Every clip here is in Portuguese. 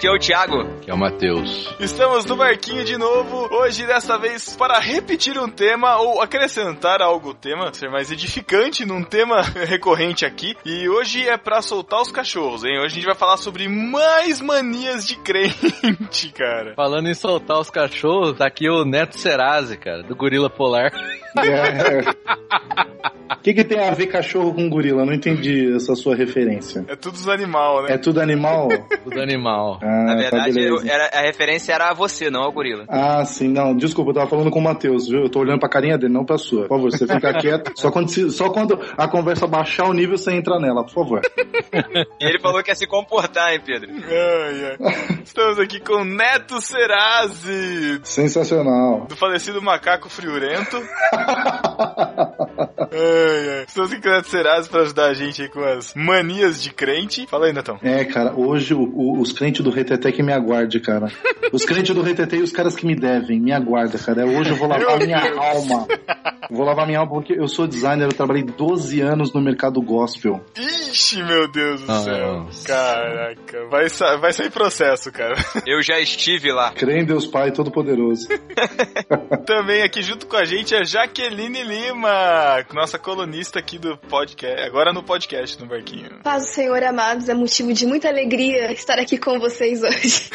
Aqui é o Thiago. Que é o Matheus. Estamos no barquinho de novo, hoje dessa vez para repetir um tema ou acrescentar algo ao tema, ser mais edificante num tema recorrente aqui. E hoje é para soltar os cachorros, hein? Hoje a gente vai falar sobre mais manias de crente, cara. Falando em soltar os cachorros, tá aqui o Neto Serase, cara, do Gorila Polar. É. O que, que tem a ver cachorro com gorila? Não entendi essa sua referência. É tudo dos animal, né? É tudo animal? tudo animal. Ah, Na tá verdade, eu- beleza. era, a referência era a você, não ao gorila. Ah, sim, não, desculpa, eu tava falando com o Matheus, viu? Eu tô olhando pra carinha dele, não pra sua. Por favor, você fica quieto. Só quando, se- só quando a conversa baixar o nível, você entra nela, por favor. E ele falou que ia se comportar, hein, Pedro? Ai, ai. Estamos aqui com Neto Serasi, Sensacional. do falecido macaco friorento. ai, ai. Estamos Serasi para ajudar a gente aí com as manias de crente. Fala aí, Netão. É, cara, hoje o- o- os crentes do Reteté que me aguarde, cara. Os crentes do Reteté e os caras que me devem, me aguarda, cara. Hoje eu vou lavar Meu minha Deus. alma. Vou lavar minha alma porque eu sou designer, eu trabalhei 12 anos no mercado gospel. Ixi, meu Deus do céu. Nossa. Caraca, vai, sa- vai sair processo, cara. Eu já estive lá. Crê em Deus Pai Todo-Poderoso. Também aqui junto com a gente a Jaqueline Lima, nossa colunista aqui do podcast, agora no podcast, no barquinho. Paz do Senhor, amados, é motivo de muita alegria estar aqui com vocês hoje.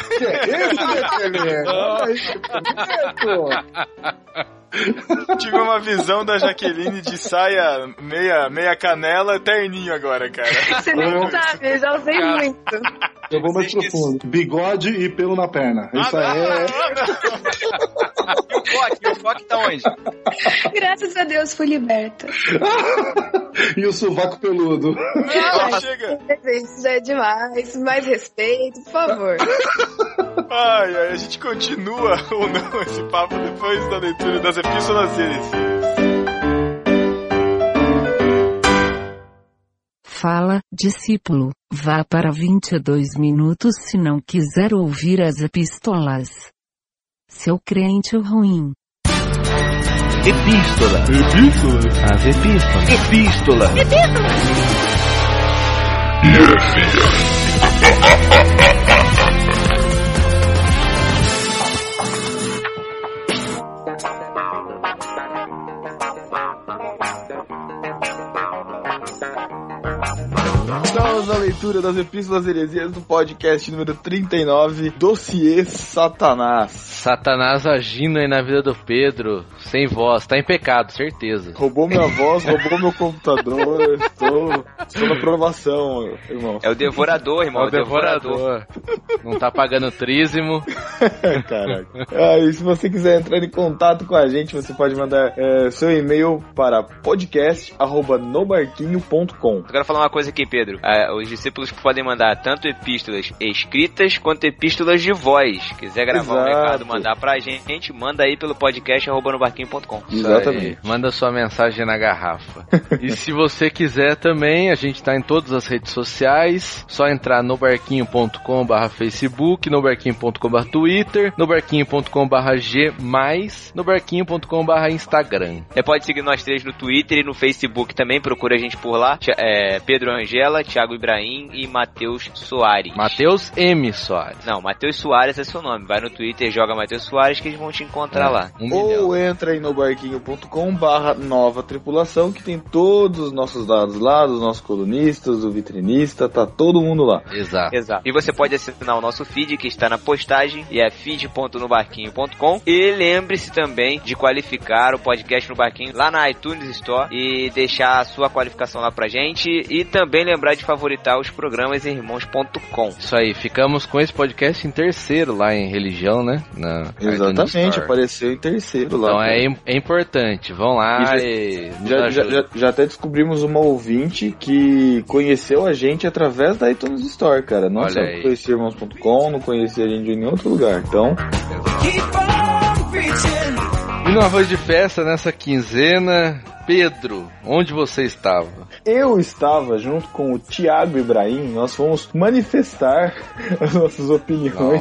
Tive uma visão da Jaqueline de saia meia, meia canela, terninho agora, cara. Você nem sabe, eu já usei muito. Eu vou mais profundo. Bigode e pelo na perna. Isso aí é. E o Foque? E o Foque tá onde? Graças a Deus fui liberta. E o sovaco peludo. Ah, chega! Isso já é demais. Mais respeito, por favor. Ai, ai, a gente continua ou não esse papo depois da leitura das epístolas deles. Fala, discípulo, vá para 22 minutos se não quiser ouvir as epístolas. Seu crente ruim. Epístola. Epístola. As epístolas. Epístola. Estamos na leitura das epístolas heresias do podcast número 39, Dossiê Satanás. Satanás agindo aí na vida do Pedro, sem voz, tá em pecado, certeza. Roubou minha voz, roubou meu computador, estou, estou na provação, irmão. É o devorador, irmão. Ó, o devorador. Não tá pagando trízimo. Caraca. Ah, e se você quiser entrar em contato com a gente, você pode mandar é, seu e-mail para podcast.nobarquinho.com. Eu quero falar uma coisa aqui, Pedro. Ah, os discípulos podem mandar tanto epístolas escritas quanto epístolas de voz. Quiser gravar um Exato. recado, mandar pra gente, manda aí pelo podcast arroba nobarquinho.com. Isso aí. Manda sua mensagem na garrafa. e se você quiser também, a gente tá em todas as redes sociais. Só entrar no barquinho.com barra Facebook, no barquinho.com barra Twitter, no barquinho.com barra G, no barquinho.com barra Instagram. Você pode seguir nós três no Twitter e no Facebook também, procura a gente por lá. É, Pedro Angela, Thiago Ibrahim e Matheus Soares. Matheus M. Soares. Não, Matheus Soares é seu nome. Vai no Twitter, joga Matheus Soares que eles vão te encontrar lá. Um milhão. Ou entra aí no barquinho.com barra nova tripulação, que tem todos os nossos dados lá, dos nossos colunistas, do vitrinista, tá todo mundo lá. Exato. Exato. E você pode assinar o nosso feed que está na postagem e é feed.nobarquinho.com. E lembre-se também de qualificar o podcast no Barquinho lá na iTunes Store e deixar a sua qualificação lá pra gente. E também lembrar de favoritar os programas em irmãos.com. Isso aí, ficamos com esse podcast em terceiro lá em religião, né? Na Exatamente, apareceu em terceiro lá. Então é, é importante, vão lá E já- e, Já, já, já, até descobrimos uma ouvinte que conheceu a gente através da iTunes Store, cara. Nossa, Olha não aí. conhecia irmãos.com, não conhecia a gente em nenhum outro lugar. Então, E no arroz de festa nessa quinzena, Pedro, onde você estava? Eu estava junto com o Thiago Ibrahim, nós fomos manifestar as nossas opiniões,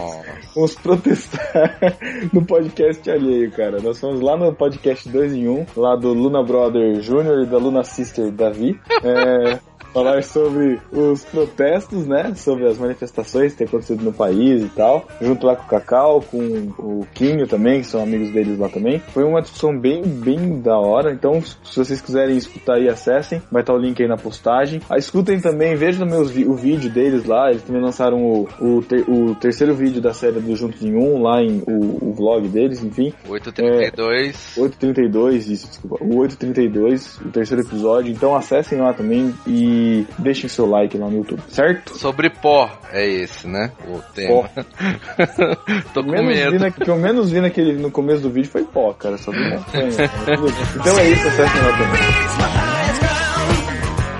fomos protestar no podcast alheio, cara. Nós fomos lá no podcast 2 em 1, lá do Luna Brother Jr. e da Luna Sister Davi. É, falar sobre os protestos, né? Sobre as manifestações que tem acontecido no país e tal. Junto lá com o Cacau, com o Quinho também, que são amigos deles lá também. Foi uma discussão bem, bem da hora. Então, se vocês quiserem escutar aí, acessem. Vai estar o link aí na postagem. Ah, escutem também, vejam também os, o vídeo deles lá. Eles também lançaram o, o, ter- o terceiro vídeo da série do Juntos em Um, lá em o, o vlog deles, enfim. 832. 832, isso, desculpa. O 832, o terceiro episódio. Então acessem lá também e deixem seu like lá no YouTube, certo? Sobre pó, é esse, né? O tema. Tô com menos medo. Na, que eu menos vi naquele, no começo do vídeo foi pó, cara. Só vi montanha. então é isso, acessem lá também.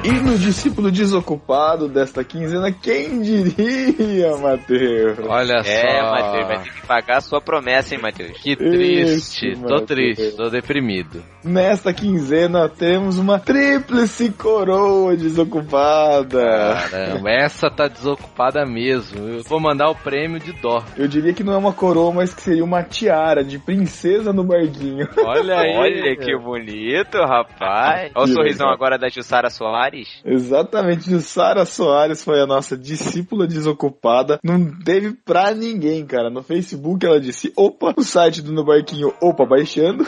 E no discípulo desocupado desta quinzena, quem diria, Matheus? Olha É, só. Matheus, vai ter que pagar a sua promessa, hein, Matheus? Que triste. Isso, tô triste, tô deprimido. Nesta quinzena temos uma tríplice coroa desocupada. Caramba, essa tá desocupada mesmo. Eu vou mandar o prêmio de dó. Eu diria que não é uma coroa, mas que seria uma tiara de princesa no barquinho. Olha aí. Olha que bonito, rapaz. Olha o sorrisão agora da Jussara Soares. Exatamente, Sara Soares foi a nossa discípula desocupada. Não teve pra ninguém, cara. No Facebook ela disse: opa, o site do No Barquinho, opa, baixando.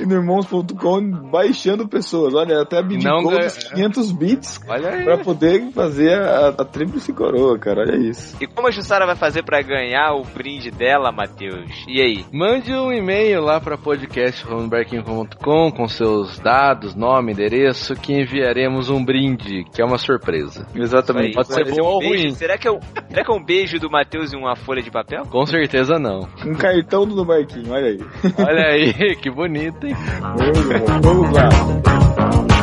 E no irmãos.com baixando pessoas. Olha, até abdicou Não ganha- dos 500 bits Olha aí. pra poder fazer a, a tríplice coroa, cara. Olha isso. E como a Jussara vai fazer pra ganhar o brinde dela, Matheus? E aí? Mande um e-mail lá para podcast.barquinho.com com seus dados, nome, endereço, que enviaremos um brinde, que é uma surpresa. Exatamente. Pode ser bom um ou beijo. ruim. Será que, é um, será que é um beijo do Matheus e uma folha de papel? Com certeza não. Um cartão do No Barquinho, olha aí. Olha aí, que bonito, hein? Muito bom. Vamos lá.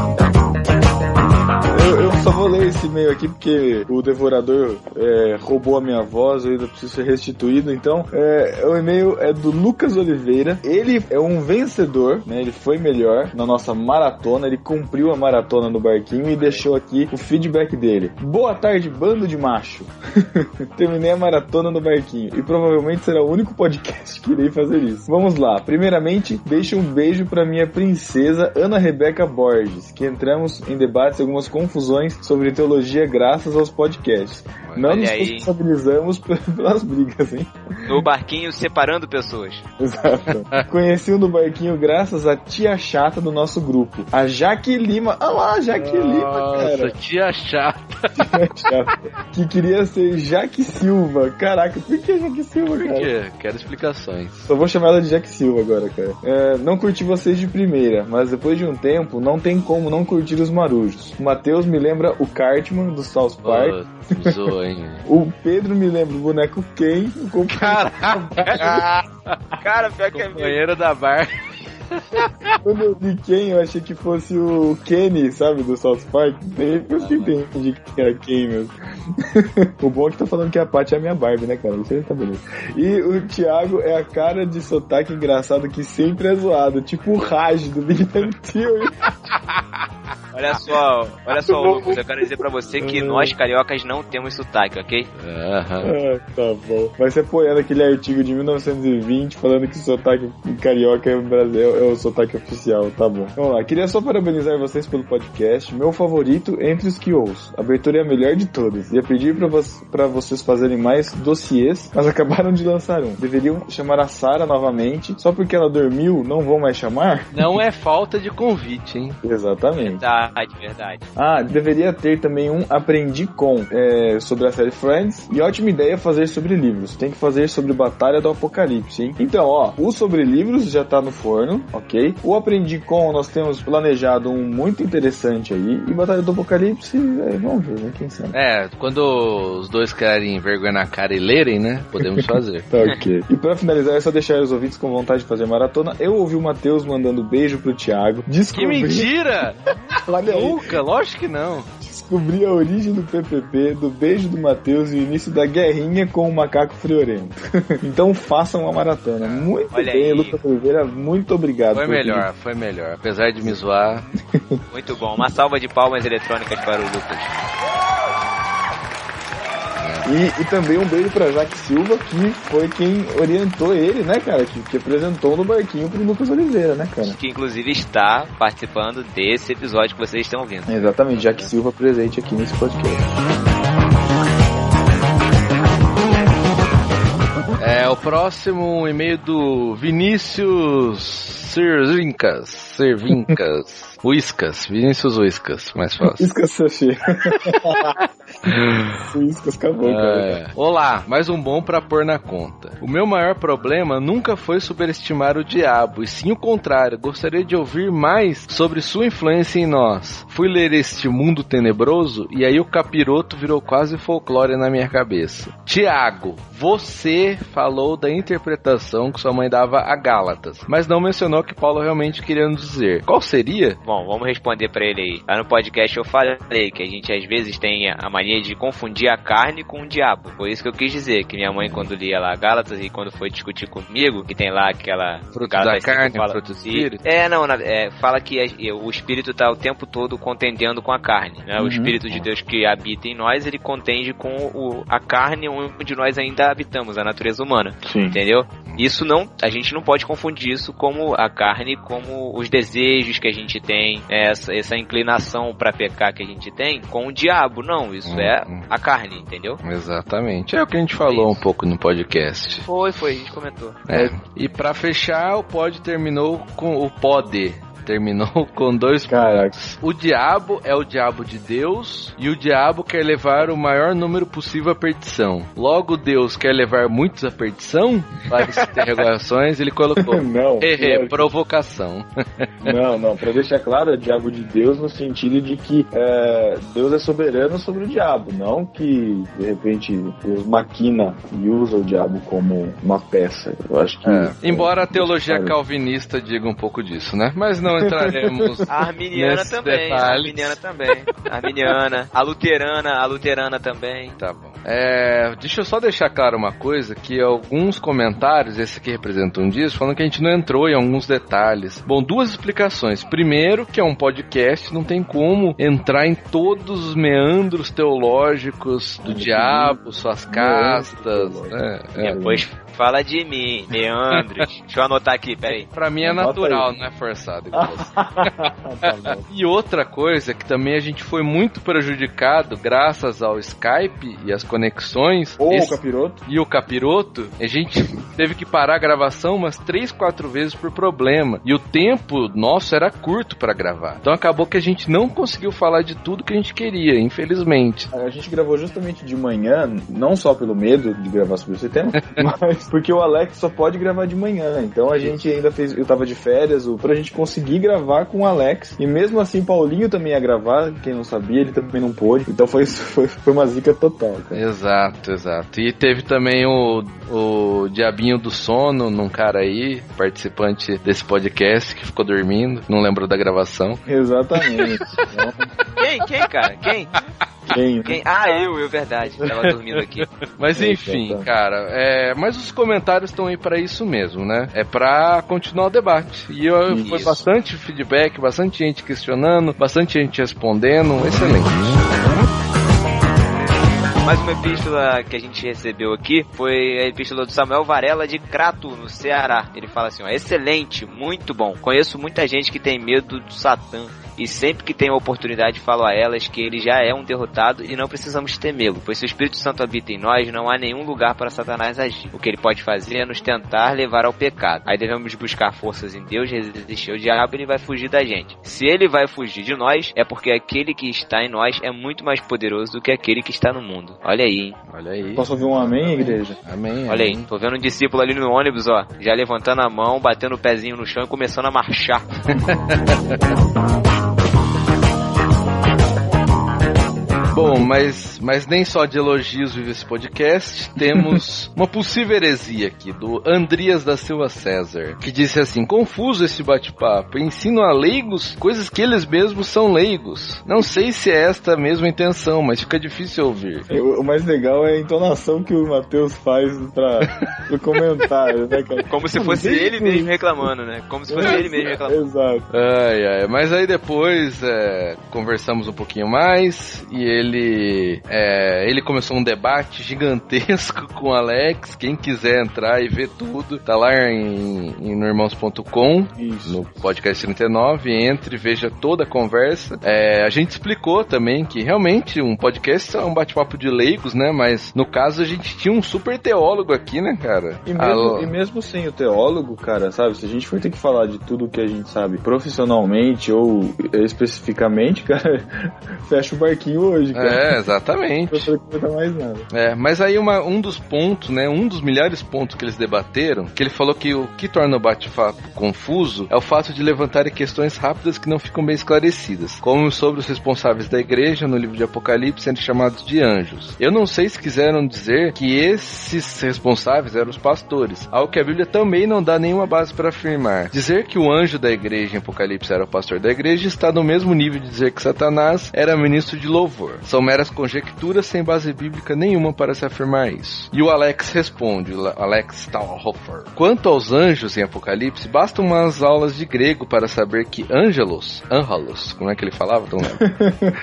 Eu, só vou ler esse e-mail aqui porque o devorador é, roubou a minha voz, eu ainda preciso ser restituído. Então, é, o e-mail é do Lucas Oliveira. Ele é um vencedor, né? Ele foi melhor na nossa maratona. Ele cumpriu a maratona no barquinho e deixou aqui o feedback dele. Boa tarde, bando de macho. Terminei a maratona no barquinho e provavelmente será o único podcast que irei fazer isso. Vamos lá. Primeiramente, deixo um beijo para minha princesa Ana Rebeca Borges, que entramos em debates algumas confusões sobre teologia graças aos podcasts. Não Olha nos aí. responsabilizamos pelas brigas, hein? No barquinho separando pessoas. Exato. Conheci o no barquinho graças à tia chata do nosso grupo, a Jaque Lima. Ah lá, Jaque Lima, Nossa, cara. tia chata. Tia chata. Que queria ser Jaque Silva. Caraca, por que Jaque Silva, Por cara? quê? Quero explicações. Só vou chamar ela de Jack Silva agora, cara. É, não curti vocês de primeira, mas depois de um tempo, não tem como não curtir os marujos. O Matheus me lembra o Cartman do South Park. Hein? O Pedro me lembra o boneco Ken. O compa- Caraca, Cara, pior que é da bar. Quando eu vi Ken, eu achei que fosse o Kenny, sabe, do South Park. Daí eu que entendi que era Ken mesmo. o bom é que tá falando que a Paty é a minha Barbie, né, cara? Isso aí tá beleza. E o Thiago é a cara de sotaque engraçado que sempre é zoado, tipo o Raj do Big Bang Theory. Olha só, olha só, Lucas, eu quero dizer pra você que nós cariocas não temos sotaque, ok? Aham. Ah, tá bom. Vai ser apoiando aquele artigo de 1920 falando que o sotaque carioca é o, Brasil, é o sotaque oficial. Tá bom. Vamos lá. Queria só parabenizar vocês pelo podcast. Meu favorito entre os que ouço. A abertura é a melhor de todas. Ia pedir pra, vo pra vocês fazerem mais dossiês, mas acabaram de lançar um. Deveriam chamar a Sara novamente. Só porque ela dormiu, não vão mais chamar? Não é falta de convite, hein? Exatamente. Verdade, verdade. Ah, deveria ter também um Aprendi Com é, sobre a série Friends. E ótima ideia fazer sobre livros. Tem que fazer sobre Batalha do Apocalipse, hein? Então, ó, o sobre livros já tá no forno, ok? O Aprendi Com nós temos planejado um muito interessante aí. E Batalha do Apocalipse, é, vamos ver, né? Quem sabe? É, quando os dois querem vergonha na cara e lerem, né? Podemos fazer. Tá ok. E pra finalizar, é só deixar os ouvintes com vontade de fazer maratona. Eu ouvi o Matheus mandando beijo pro Thiago. que Descobri, mentira! Olha aí. Nunca, lógico que não. Descobri a origem do PPP, do beijo do Matheus e o início da guerrinha com o macaco friorento. então façam uma maratona. Muito Olha bem, aí. Lucas Oliveira, muito obrigado. Foi por melhor, foi melhor. Apesar de me zoar. Muito bom. Uma salva de palmas eletrônicas para o Lucas. E, e também um beijo pra Jaque Silva, que foi quem orientou ele, né, cara? Que, que apresentou no barquinho pro Lucas Oliveira, né, cara? Que inclusive está participando desse episódio que vocês estão ouvindo. Exatamente, Jaque Silva presente aqui nesse podcast. É, o próximo e-mail do Vinícius Servincas. Servincas. Uiscas. Vinícius Uiscas, mais fácil. Iscas Sachê. Acabou, cara. É. Olá, mais um bom pra pôr na conta. O meu maior problema nunca foi superestimar o diabo, e sim o contrário. Gostaria de ouvir mais sobre sua influência em nós. Fui ler este mundo tenebroso e aí o capiroto virou quase folclore na minha cabeça. Tiago, você falou da interpretação que sua mãe dava a Gálatas, mas não mencionou o que Paulo realmente queria nos dizer. Qual seria? Bom, vamos responder pra ele aí. Lá no podcast eu falei que a gente às vezes tem a mania de confundir a carne com o diabo. Foi isso que eu quis dizer, que minha mãe quando lia lá Gálatas e quando foi discutir comigo, que tem lá aquela Fruto Gálatas da carne, que fala- fruto do E- espírito? É, não, é, fala que a- o espírito tá o tempo todo contendendo com a carne, né? O Uhum. espírito de Deus que habita em nós, ele contende com o, a carne onde nós ainda habitamos, a natureza humana. Sim. Entendeu? Isso não, a gente não pode confundir isso como a carne, como os desejos que a gente tem, essa, essa inclinação pra pecar que a gente tem, com o diabo. Não, isso é a carne, entendeu? Exatamente. É o que a gente falou um pouco no podcast. Foi, foi, a gente comentou. É. E pra fechar, o pod terminou com o pode. Terminou com dois Caraca. O diabo é o diabo de Deus e o diabo quer levar o maior número possível à perdição. Logo, Deus quer levar muitos à perdição? Várias interrogações, ele colocou. Não, claro. provocação. não, não, pra deixar claro, é diabo de Deus no sentido de que é, Deus é soberano sobre o diabo, não que de repente Deus maquina e usa o diabo como uma peça. Eu acho que. É. Embora a teologia calvinista diga um pouco disso, né? Mas não entraremos. A arminiana Nesses também, a detalhes. arminiana também. A arminiana, a luterana, a luterana também. Tá bom. É, deixa eu só deixar claro uma coisa, que alguns comentários, esse aqui representa um disso, falando que a gente não entrou em alguns detalhes. Bom, duas explicações. Primeiro, que é um podcast, não tem como entrar em todos os meandros teológicos do diabo, suas castas, né? É. Depois fala de mim, meandros. Deixa eu anotar aqui, peraí. Pra mim é natural, aí. não é forçado. Tá. E outra coisa que também a gente foi muito prejudicado graças ao Skype e as conexões. Ou esse- o capiroto. e o capiroto, a gente teve que parar a gravação umas três, quatro vezes por problema. E o tempo nosso era curto pra gravar. Então acabou que a gente não conseguiu falar de tudo que a gente queria, infelizmente. A gente gravou justamente de manhã, não só pelo medo de gravar sobre esse tema, mas porque o Alex só pode gravar de manhã. Então a gente ainda fez. Eu tava de férias, o- pra gente conseguir gravar com o Alex. E mesmo assim, Paulinho também ia gravar, quem não sabia, ele também não pôde. Então foi, foi, foi uma zica total, cara. Exato, exato. E teve também o, o Diabinho do Sono, num cara aí, participante desse podcast, que ficou dormindo, não lembrou da gravação. Exatamente. Quem? Quem, cara? Quem? quem, né? Quem? Ah, eu, eu, verdade. Tava dormindo aqui. Mas enfim, tá. cara, é, mas os comentários estão aí pra isso mesmo, né? É pra continuar o debate. E eu, foi bastante feedback, bastante gente questionando, bastante gente respondendo, excelente. Mais uma epístola que a gente recebeu aqui foi a epístola do Samuel Varela de Crato, no Ceará. Ele fala assim: ó, excelente, muito bom. Conheço muita gente que tem medo do Satã. E sempre que tenho a oportunidade falo a elas que ele já é um derrotado e não precisamos temê-lo, pois se o Espírito Santo habita em nós, não há nenhum lugar para Satanás agir. O que ele pode fazer é nos tentar levar ao pecado. Aí devemos buscar forças em Deus, resistir ao diabo e ele vai fugir da gente. Se ele vai fugir de nós, é porque aquele que está em nós é muito mais poderoso do que aquele que está no mundo. Olha aí, hein? Olha aí. Posso ouvir um amém, igreja? Amém. Olha aí, amém. tô vendo um discípulo ali no ônibus, ó, já levantando a mão, batendo o pezinho no chão e começando a marchar. Bom, mas, mas nem só de elogios vive esse podcast. Temos uma possível heresia aqui, do Andrias da Silva César, que disse assim: confuso esse bate-papo. Ensino a leigos coisas que eles mesmos são leigos. Não sei se é esta a mesma intenção, mas fica difícil ouvir. O o mais legal é a entonação que o Matheus faz pra, pro comentário, né, cara? Como se fosse ele mesmo reclamando, né? Como se fosse ele mesmo reclamando. Exato. Ai, ai. Mas aí depois é, conversamos um pouquinho mais e ele é, ele começou um debate gigantesco com o Alex. Quem quiser entrar e ver tudo, tá lá em, em normãos.com, no podcast 39. Entre, veja toda a conversa. É, a gente explicou também que realmente um podcast é um bate-papo de leigos, né? Mas no caso a gente tinha um super teólogo aqui, né, cara? E mesmo, e mesmo sem o teólogo, cara, sabe? Se a gente for ter que falar de tudo que a gente sabe profissionalmente ou especificamente, cara, fecha o barquinho hoje, É, exatamente. É, mas aí uma- um dos pontos, né, um dos milhares pontos que eles debateram, que ele falou que o que torna o bate-papo confuso é o fato de levantarem questões rápidas que não ficam bem esclarecidas, como sobre os responsáveis da igreja no livro de Apocalipse sendo chamados de anjos. Eu não sei se quiseram dizer que esses responsáveis eram os pastores, algo que a Bíblia também não dá nenhuma base para afirmar. Dizer que o anjo da igreja em Apocalipse era o pastor da igreja está no mesmo nível de dizer que Satanás era ministro de louvor. São meras conjecturas sem base bíblica nenhuma para se afirmar isso. E o Alex responde, o Alex Stahlhofer. Quanto aos anjos em Apocalipse, basta umas aulas de grego para saber que ângelos, ângelos, como é que ele falava? Não lembro.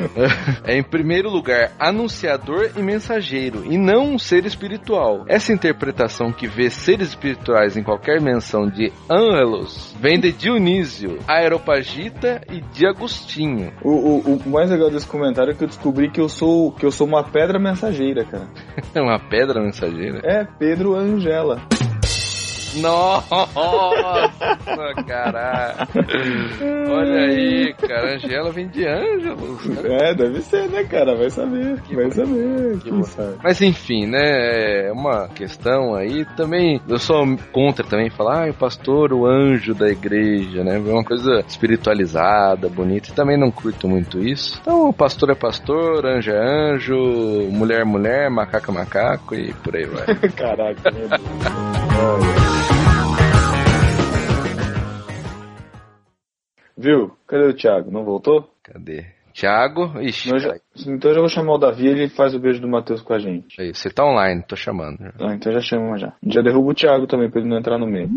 é em primeiro lugar anunciador e mensageiro, e não um ser espiritual. Essa interpretação que vê seres espirituais em qualquer menção de ângelos vem de Dionísio, Aeropagita e de Agostinho. O, o, o mais legal desse comentário é que eu descobri que eu sou que eu sou uma pedra mensageira, cara. É uma pedra mensageira. É Pedro Angela. Nossa, caralho. Olha aí, cara. Angela vem de Ângelos. né? É, deve ser, né, cara? Vai saber. vai saber. Que quem bom. sabe. Mas enfim, né? É uma questão aí também. Eu sou contra também falar, ah, o pastor, o anjo da igreja, né? É uma coisa espiritualizada, bonita. E também não curto muito isso. Então, o pastor é pastor, anjo é anjo, mulher é mulher, macaco é macaco e por aí vai. Caraca, meu Deus. Viu? Cadê o Thiago? Não voltou? Cadê? Tiago, ixi, Então já, então eu já vou chamar o Davi e ele faz o beijo do Matheus com a gente. Aí, você tá online, tô chamando. Ah, então já chama já. Já derruba o Thiago também pra ele não entrar no meio.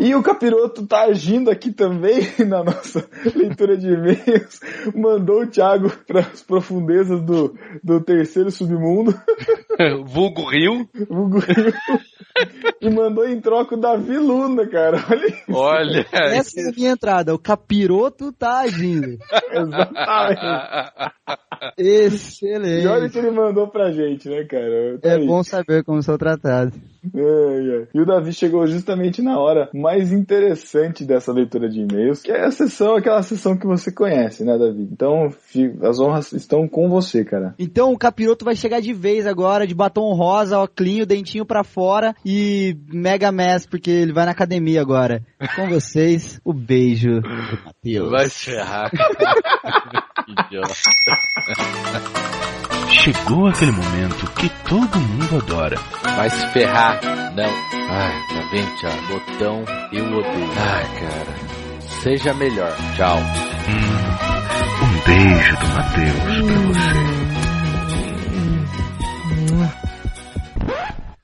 E o Capiroto tá agindo aqui também na nossa leitura de e-mails. Mandou o Thiago para as profundezas do, do terceiro submundo. Vulgo Rio. vulgo Rio, e mandou em troca o Davi Luna, cara. Olha isso. Olha. Essa é a minha entrada. O capiroto tá agindo. Exatamente. E olha Excelente. o que ele mandou pra gente, né, cara? Tá É aí. bom saber como sou tratado. Ai, ai. E o Davi chegou justamente na hora mais interessante dessa leitura de e-mails, que é a sessão, aquela sessão que você conhece, né, Davi? Então, as honras estão com você, cara. Então o capiroto vai chegar de vez agora, de batom rosa, óculinho, dentinho pra fora e mega mess, porque ele vai na academia agora. Com vocês, o beijo do Matheus. Vai se ferrar. Que idiota. Chegou aquele momento que todo mundo adora. Vai se ferrar. Não. Ai, tá bem, Thiago. Botão, eu odeio. Ai, cara. Seja melhor. Tchau. Hum, um beijo do Matheus pra você.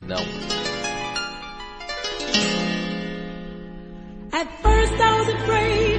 Não. At first I was afraid.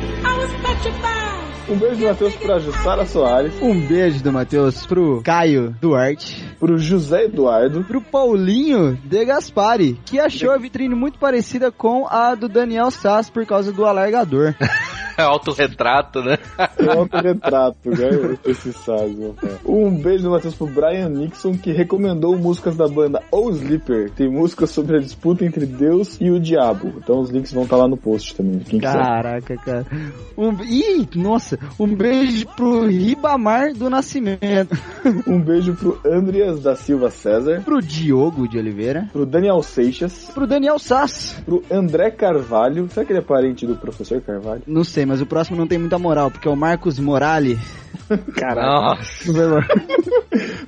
Um beijo do Matheus pra Jussara Soares, Um beijo do Matheus pro Caio Duarte, pro José Eduardo, pro Paulinho de Gaspari, que achou a vitrine muito parecida com a do Daniel Sass por causa do alargador. Autorretrato, né? um autorretrato, né? Esse Sazio. Um beijo do Matheus pro Brian Nixon, que recomendou músicas da banda O Sleeper. Tem músicas sobre a disputa entre Deus e o diabo. Então os links vão estar lá no post também, quem quiser. Caraca, cara. Um... Ih, nossa, um beijo pro Ribamar do Nascimento, Um beijo pro Andreas da Silva César, pro Diogo de Oliveira, pro Daniel Seixas, pro Daniel Sass. Pro André Carvalho. Será que ele é parente do professor Carvalho? Não sei, mas o próximo não tem muita moral, porque é o Marcos Morali. Caraca.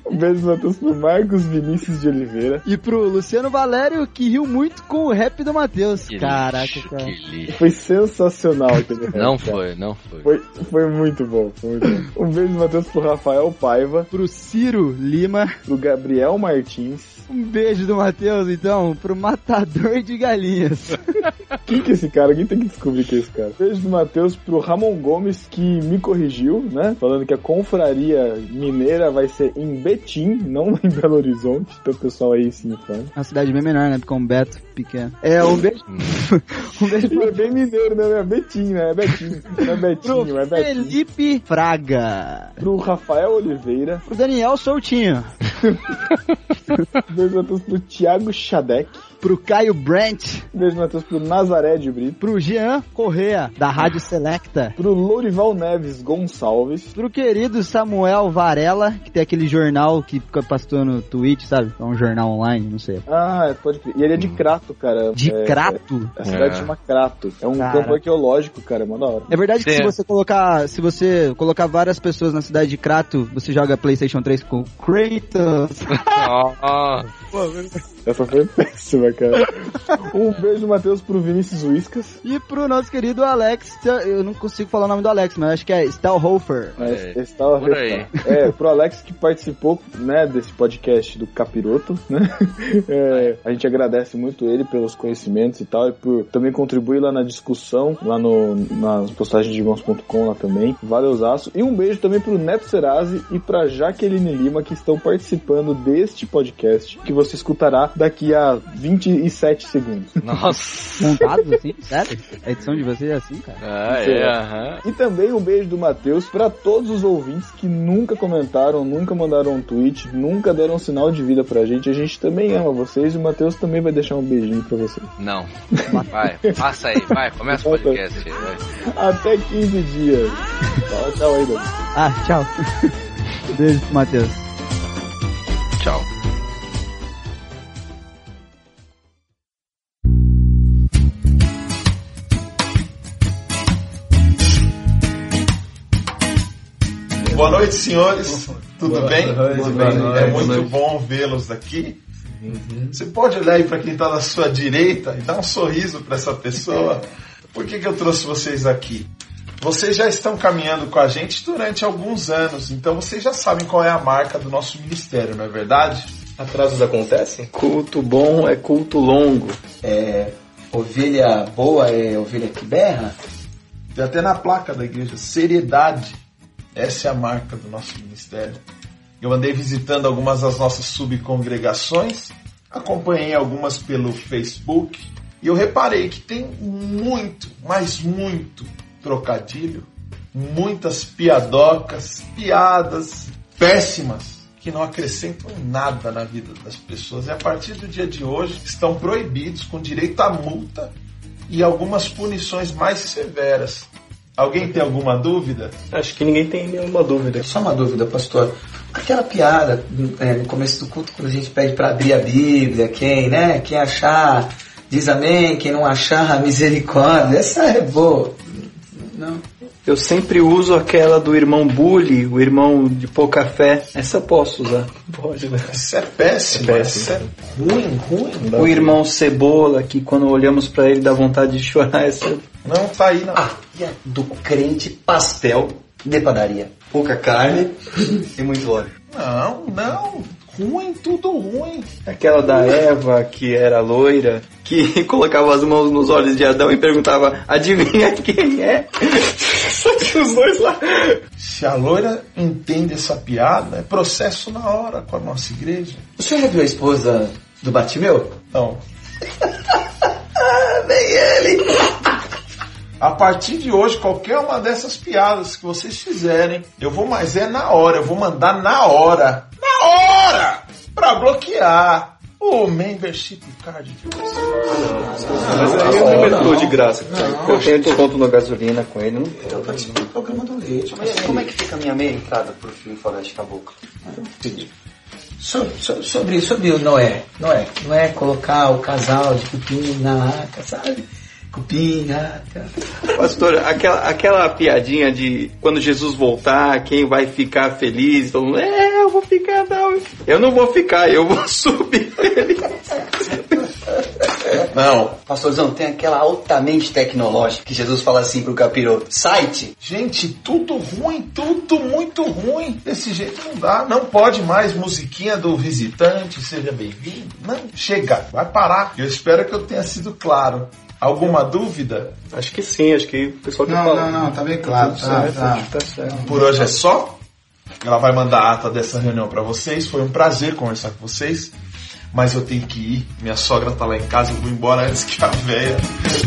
Um beijo Matheus pro Marcos Vinícius de Oliveira. E pro Luciano Valério, que riu muito com o rap do Matheus. Caraca, lixo, cara. Que lixo. Foi sensacional aquele rap, Não cara. foi, não foi. Foi, foi muito bom, foi muito bom. Um beijo Matheus pro Rafael Paiva, Pro Ciro Lima. pro Gabriel Martins. Um beijo do Matheus, então, pro matador de galinhas. Quem que é esse cara? Alguém tem que descobrir quem é esse cara. Beijo do Matheus pro Ramon Gomes, que me corrigiu, né? Falando que a confraria mineira vai ser em Betim, não em Belo Horizonte. Então o pessoal aí se informa. Uma cidade bem menor, né? Porque é um Beto pequeno. É, um beijo. um beijo Ele é bem mineiro, né? É Betim, né? É Betim. É Betinho, pro é Betim. Felipe Fraga. Pro Rafael Oliveira. Pro Daniel Soutinho. Beijo, Matheus, pro Thiago Xadec. Pro Caio Brent. Beijo, Matheus, pro Nazaré de Brito. Pro Jean Correa, da Rádio Selecta. Pro Lourival Neves Gonçalves. Pro querido Samuel Varela, que tem aquele jornal que fica passando no Twitch, sabe? É um jornal online, não sei. Ah, pode crer. E ele é de Crato, cara. De é, Crato? É, a cidade É. chama Crato. É um Cara. campo arqueológico, cara. É da hora. É verdade que Sim. se você colocar, se você colocar várias pessoas na cidade de Crato, você joga PlayStation 3 com Kratos. Ó, Essa foi péssima, cara. um beijo, Matheus, pro Vinícius Whiskas. e pro nosso querido Alex, eu não consigo falar o nome do Alex, mas acho que é Stelhofer. Mas É, por aí. É, pro Alex que participou, né, desse podcast do Capiroto, né? É, a gente agradece muito ele pelos conhecimentos e tal, e por também contribuir lá na discussão, lá no, nas postagens de irmãos.com lá também. Valeuzaço. E um beijo também pro Neto Serasi e pra Jaqueline Lima que estão participando deste podcast, que você escutará daqui a 27 segundos. Nossa. Montados assim? Sério? A edição de vocês é assim, cara? Ah, é, aham. E também um beijo do Matheus pra todos os ouvintes que nunca comentaram, nunca mandaram um tweet, nunca deram um sinal de vida pra gente. A gente também ama vocês e o Matheus também vai deixar um beijinho pra vocês. Não. Vai, passa aí, vai, começa o podcast aí, vai. Até 15 dias. Tchau, tchau aí. Ah, tchau. Beijo pro Matheus. Tchau. Boa noite, senhores. Tudo Boa bem? noite, Tudo bem? noite. É muito bom vê-los aqui. Você pode olhar aí para quem está na sua direita e dar um sorriso para essa pessoa. Por que, que eu trouxe vocês aqui? Vocês já estão caminhando com a gente durante alguns anos, então vocês já sabem qual é a marca do nosso ministério, não é verdade? Atrasos acontecem? Culto bom é culto longo. É. Ovelha boa é ovelha que berra? Tem até na placa da igreja, seriedade. Essa é a marca do nosso ministério. Eu andei visitando algumas das nossas subcongregações, acompanhei algumas pelo Facebook e eu reparei que tem muito, mas muito trocadilho, muitas piadocas, piadas péssimas que não acrescentam nada na vida das pessoas e a partir do dia de hoje estão proibidos com direito à multa e algumas punições mais severas. Alguém tem alguma dúvida? Acho que ninguém tem nenhuma dúvida. Só uma dúvida, pastor. Aquela piada é, no começo do culto, quando a gente pede para abrir a Bíblia, quem, né? Quem achar, diz amém. Quem não achar, misericórdia. Essa é boa. Não. Eu sempre uso aquela do irmão Bully, o irmão de pouca fé. Essa eu posso usar. Pode, né? Isso é péssimo, É péssimo. é ruim, ruim. O irmão Cebola, que quando olhamos pra ele dá vontade de chorar. Essa... Não, tá aí não. Ah, e a do crente pastel de padaria. Pouca carne e muito óleo. Não, não. Ruim, tudo ruim. Aquela da Eva, que era loira, que colocava as mãos nos olhos de Adão e perguntava, adivinha quem é? Só tinha os dois lá. Se a loira entende essa piada, é processo na hora com a nossa igreja. O senhor já viu a esposa do Batimeu? Não. Nem ele. A partir de hoje, qualquer uma dessas piadas que vocês fizerem, eu vou, mas é na hora, eu vou mandar na hora. Na hora! Pra bloquear o membership card de vocês. Mas aí eu me meto de graça. Eu tenho desconto na gasolina com ele. Não... Eu participo do programa do leite. Mas como é que fica a minha meia entrada pro filme Floresta Caboclo? So- so- sobre, sobre o Noé. Noé. Noé colocar o casal de cupim na arca, sabe? Arca. Pastor, aquela, aquela piadinha de quando Jesus voltar, quem vai ficar feliz? Todo mundo, é, eu vou ficar, não. Eu não vou ficar, eu vou subir ele. Não. Pastorzão, tem aquela altamente tecnológica que Jesus fala assim pro capiroto. Site. Gente, tudo ruim, tudo muito ruim. Desse jeito não dá. Não pode mais musiquinha do visitante, seja bem-vindo. Não, chega, vai parar. Eu espero que eu tenha sido claro. Alguma dúvida? Acho que sim, acho que o pessoal que Não, fala. não, não, tá bem claro. Tá, certo, tá. tá certo. Por hoje é só. Ela vai mandar a ata dessa reunião pra vocês. Foi um prazer conversar com vocês. Mas eu tenho que ir. Minha sogra tá lá em casa. Eu vou embora antes que a véia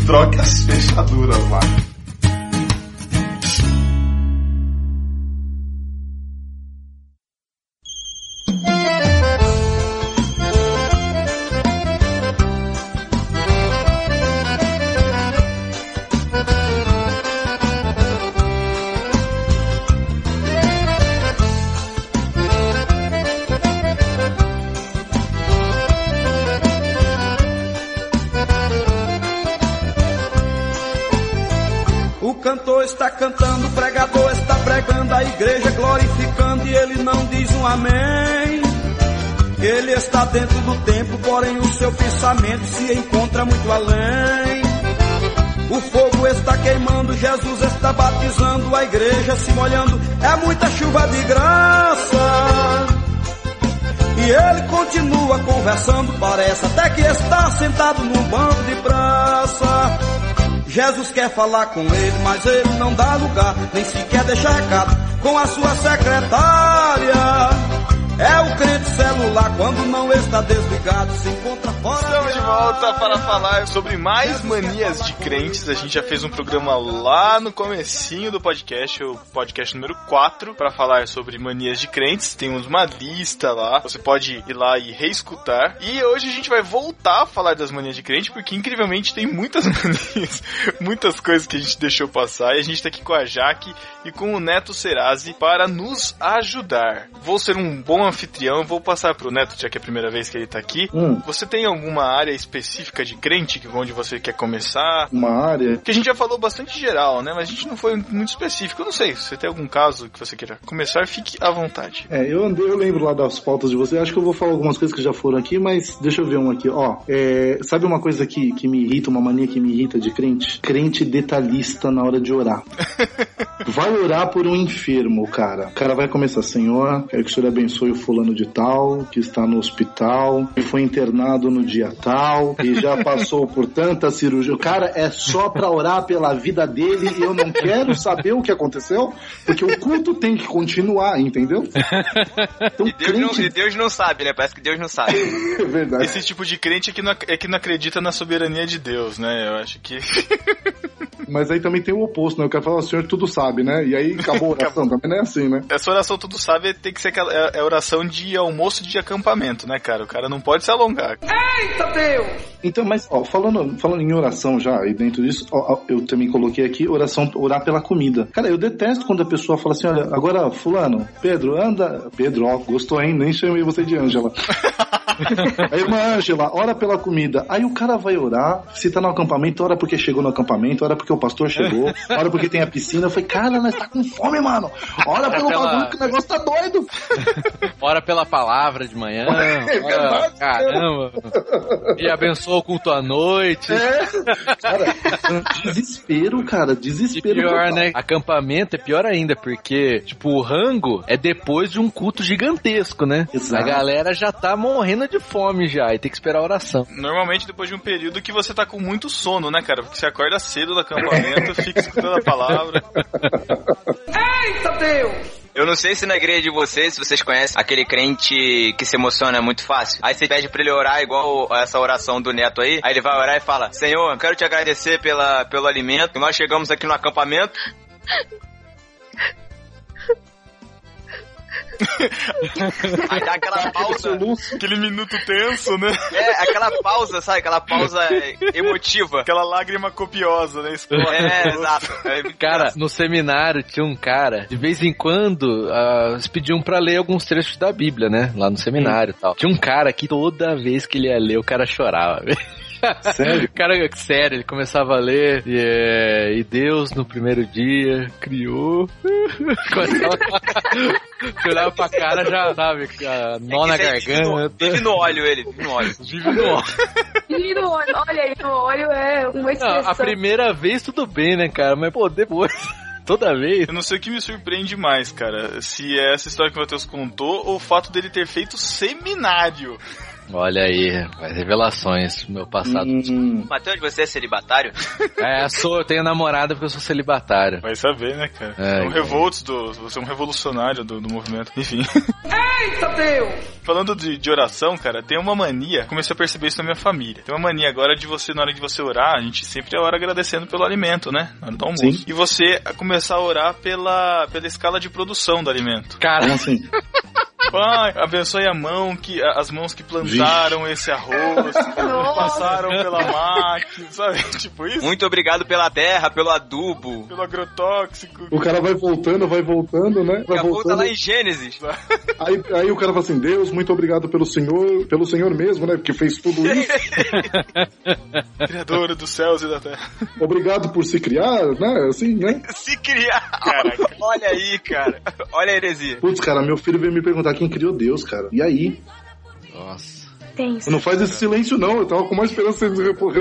troque as fechaduras lá. Pensamento se encontra muito além. O fogo está queimando, Jesus está batizando, a igreja se molhando, é muita chuva de graça. E ele continua conversando, parece até que está sentado num banco de praça. Jesus quer falar com ele, mas ele não dá lugar, nem sequer deixa recado com a sua secretária. É o crente celular quando não está desligado, se encontra fora. Estamos de volta para falar sobre mais manias de crentes. A gente já fez um programa lá no comecinho do podcast, o podcast número 4, para falar sobre manias de crentes. Tem uma lista lá, você pode ir lá e reescutar. E hoje a gente vai voltar a falar das manias de crente, porque incrivelmente tem muitas manias, muitas coisas que a gente deixou passar. E a gente tá aqui com a Jaque e com o Neto Serasi para nos ajudar. Vou ser um bom anfitrião, vou passar pro Neto, já que é a primeira vez que ele tá aqui. Hum. Você tem alguma área específica de crente que onde você quer começar? Uma área. Que a gente já falou bastante geral, né? Mas a gente não foi muito específico. Eu não sei, se você tem algum caso que você queira começar, fique à vontade. É, eu andei, eu lembro lá das pautas de você. Acho que eu vou falar algumas coisas que já foram aqui, mas deixa eu ver um aqui. Ó, é, sabe uma coisa que, que me irrita, uma mania que me irrita de crente? Crente detalhista na hora de orar. Vai orar por um enfermo, cara. O cara vai começar, Senhor, quero que o Senhor abençoe o fulano de tal, que está no hospital, que foi internado no dia tal, e já passou por tanta cirurgia. O cara é só pra orar pela vida dele e eu não quero saber o que aconteceu, porque o culto tem que continuar, entendeu? Então, E Deus, não, e Deus não sabe, né? Parece que Deus não sabe. É verdade. Esse tipo de crente é que, não, é que não acredita na soberania de Deus, né? Eu acho que. Mas aí também tem o oposto, né? O cara fala, o senhor tudo sabe, né? E aí acabou a oração, também não é assim, né? Essa oração tudo sabe tem que ser aquela é, é oração de almoço de acampamento, né, cara? O cara não pode se alongar. Eita Deus! Então, mas, ó, falando, falando em oração já, e dentro disso, ó, eu também coloquei aqui oração, orar pela comida. Cara, eu detesto quando a pessoa fala assim, olha, agora, fulano, Pedro, anda... Pedro, ó, gostou, hein? Nem chamei você de Ângela. Aí, irmã Ângela, ora pela comida. Aí o cara vai orar, se tá no acampamento, ora porque chegou no acampamento, ora porque o pastor chegou, ora porque tem a piscina. Eu falei, cara, nós tá com fome, mano. Ora pelo pela- bagulho que o negócio tá doido. Ora pela palavra de manhã. É ora, verdade, caramba. E abençoa o culto à noite. É. Cara, desespero, cara, E desespero. pior, total. né? Acampamento é pior ainda, porque, tipo, o rango é depois de um culto gigantesco, né? Exato. A galera já tá morrendo de fome já e tem que esperar a oração. Normalmente depois de um período que você tá com muito sono, né, cara? Porque você acorda cedo do acampamento, fica escutando a palavra. Eita Deus! Eu não sei se na igreja de vocês, se vocês conhecem aquele crente que se emociona muito fácil. Aí você pede pra ele orar igual essa oração do neto aí. Aí ele vai orar e fala: Senhor, quero te agradecer pela, pelo alimento. Nós chegamos aqui no acampamento. Aí dá aquela pausa. Aquele minuto tenso, né? É, aquela pausa, sabe? Aquela pausa emotiva. Aquela lágrima copiosa, né? É, exato. Aí, Cara, no seminário tinha um cara, de vez em quando, ah, eles pediam pra ler alguns trechos da Bíblia, né? Lá no seminário e tal. Tinha um cara que toda vez que ele ia ler, o cara chorava. velho. Sério? O cara, sério, ele começava a ler e, é, e Deus no primeiro dia criou. Começava a- Você olhava pra cara já, sabe, a nó na Esse aí vive no- garganta. Vive no óleo ele, vive no óleo. Vive no óleo. Menino, olha, Olha aí, o óleo é uma Não, expressão. a primeira vez tudo bem, né, cara? Mas, pô, depois, toda vez. Eu não sei o que me surpreende mais, cara. Se é essa história que o Matheus contou ou o fato dele ter feito seminário. Olha aí, rapaz, revelações do meu passado. Hum, Matheus, você é celibatário? É, sou, eu tenho namorada porque eu sou celibatário. Vai saber, né, cara? É, É, um revoltos do. Você é um revolucionário do, do movimento. Enfim. Eita Deus! Falando de, de oração, cara, tem uma mania. Comecei a perceber isso na minha família. Tem uma mania agora de você, na hora de você orar, a gente sempre ora agradecendo pelo alimento, né? Na hora do almoço. Sim. E você a começar a orar pela, pela escala de produção do alimento. Cara, assim? Pai, abençoe a mão que as mãos que plantaram esse arroz, passaram pela máquina, sabe? Tipo isso. Muito obrigado pela terra, pelo adubo. Pelo agrotóxico. O cara vai voltando, vai voltando, né? Vai tá voltando. lá em Gênesis. Aí, aí o cara fala assim, Deus, muito obrigado pelo Senhor, pelo Senhor mesmo, né? Porque fez tudo isso. Criador dos céus e da terra. Obrigado por se criar, né? Assim, né? Se criar. Olha aí, cara. Olha a heresia. Putz, cara, meu filho veio me perguntar quem criou Deus, cara. E aí? Nossa. Tenso. Não faz esse silêncio, não. Eu tava com mais esperança de responder.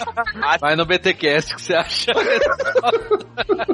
Vai no BTcast que você acha.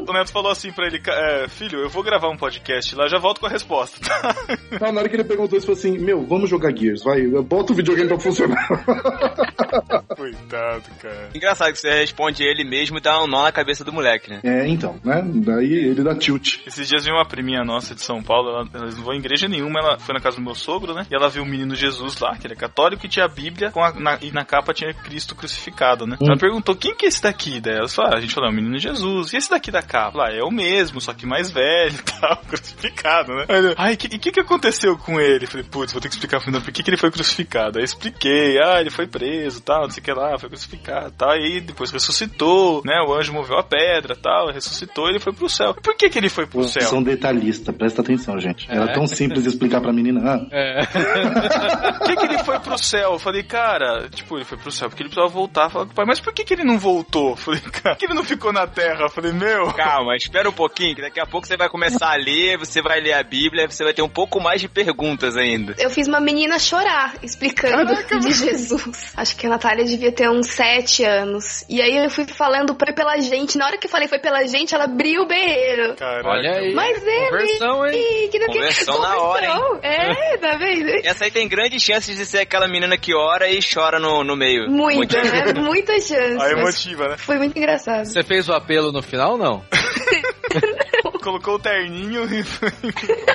O Neto falou assim pra ele, "Ca- é, filho, eu vou gravar um podcast lá, já volto com a resposta. tá?" Não, na hora que ele perguntou isso, falou assim: Meu, vamos jogar Gears, vai, bota o videogame pra funcionar. Coitado, cara. Engraçado que você responde ele mesmo e dá um nó na cabeça do moleque, né? É, então, né? Daí ele dá tilt. Esses dias veio uma priminha nossa de São Paulo, ela, ela não vou em igreja nenhuma, ela foi na casa do meu sogro, né? E ela viu o menino Jesus lá, que ele é católico, e tinha a Bíblia, com a- na- e na capa tinha Cristo crucificado, né? Hum. Ela perguntou, quem que é esse daqui? Daí ela falou, ah, a gente falou, é o menino Jesus. E esse daqui da capa? Lá, é o mesmo, só que mais velho e tal, crucificado, né? Aí eu, Ai, que- e o que, que aconteceu com ele? Falei, putz, vou ter que explicar pra ele, por que, que ele foi crucificado? Aí expliquei, ah, ele foi preso, tal, não sei o que lá, foi crucificado, tal, e aí depois ressuscitou, né? O anjo moveu a pedra, tal, ressuscitou, e ele foi pro céu. E por que que ele foi pro céu? São detalhista, presta atenção, gente. Era É. tão simples explicar pra menina. Ah, É. Por que, que ele foi pro céu? Eu falei, cara, tipo, ele foi pro céu porque ele precisava voltar. Falar com o pai, mas por que, que ele não voltou? Eu falei, cara, por que ele não ficou na terra? Eu falei, meu. Calma, espera um pouquinho, que daqui a pouco você vai começar a ler, você vai ler a Bíblia, você vai ter um pouco mais de perguntas ainda. Eu fiz uma menina chorar explicando de Jesus. Acho que a Natália devia ter uns sete anos. E aí eu fui falando foi pela gente. Na hora que eu falei foi pela gente, ela abriu o berreiro. Olha aí. Mas ele. Conversão, hein? Que não que- Conversão na hora, hein? É, tá vendo? Essa aí tem grandes chances de ser aquela menina que ora e chora no, no meio. Muita, né? Muitas chances. A emotiva, né? Foi muito engraçado. Você fez o apelo no final, não? Colocou o terninho e.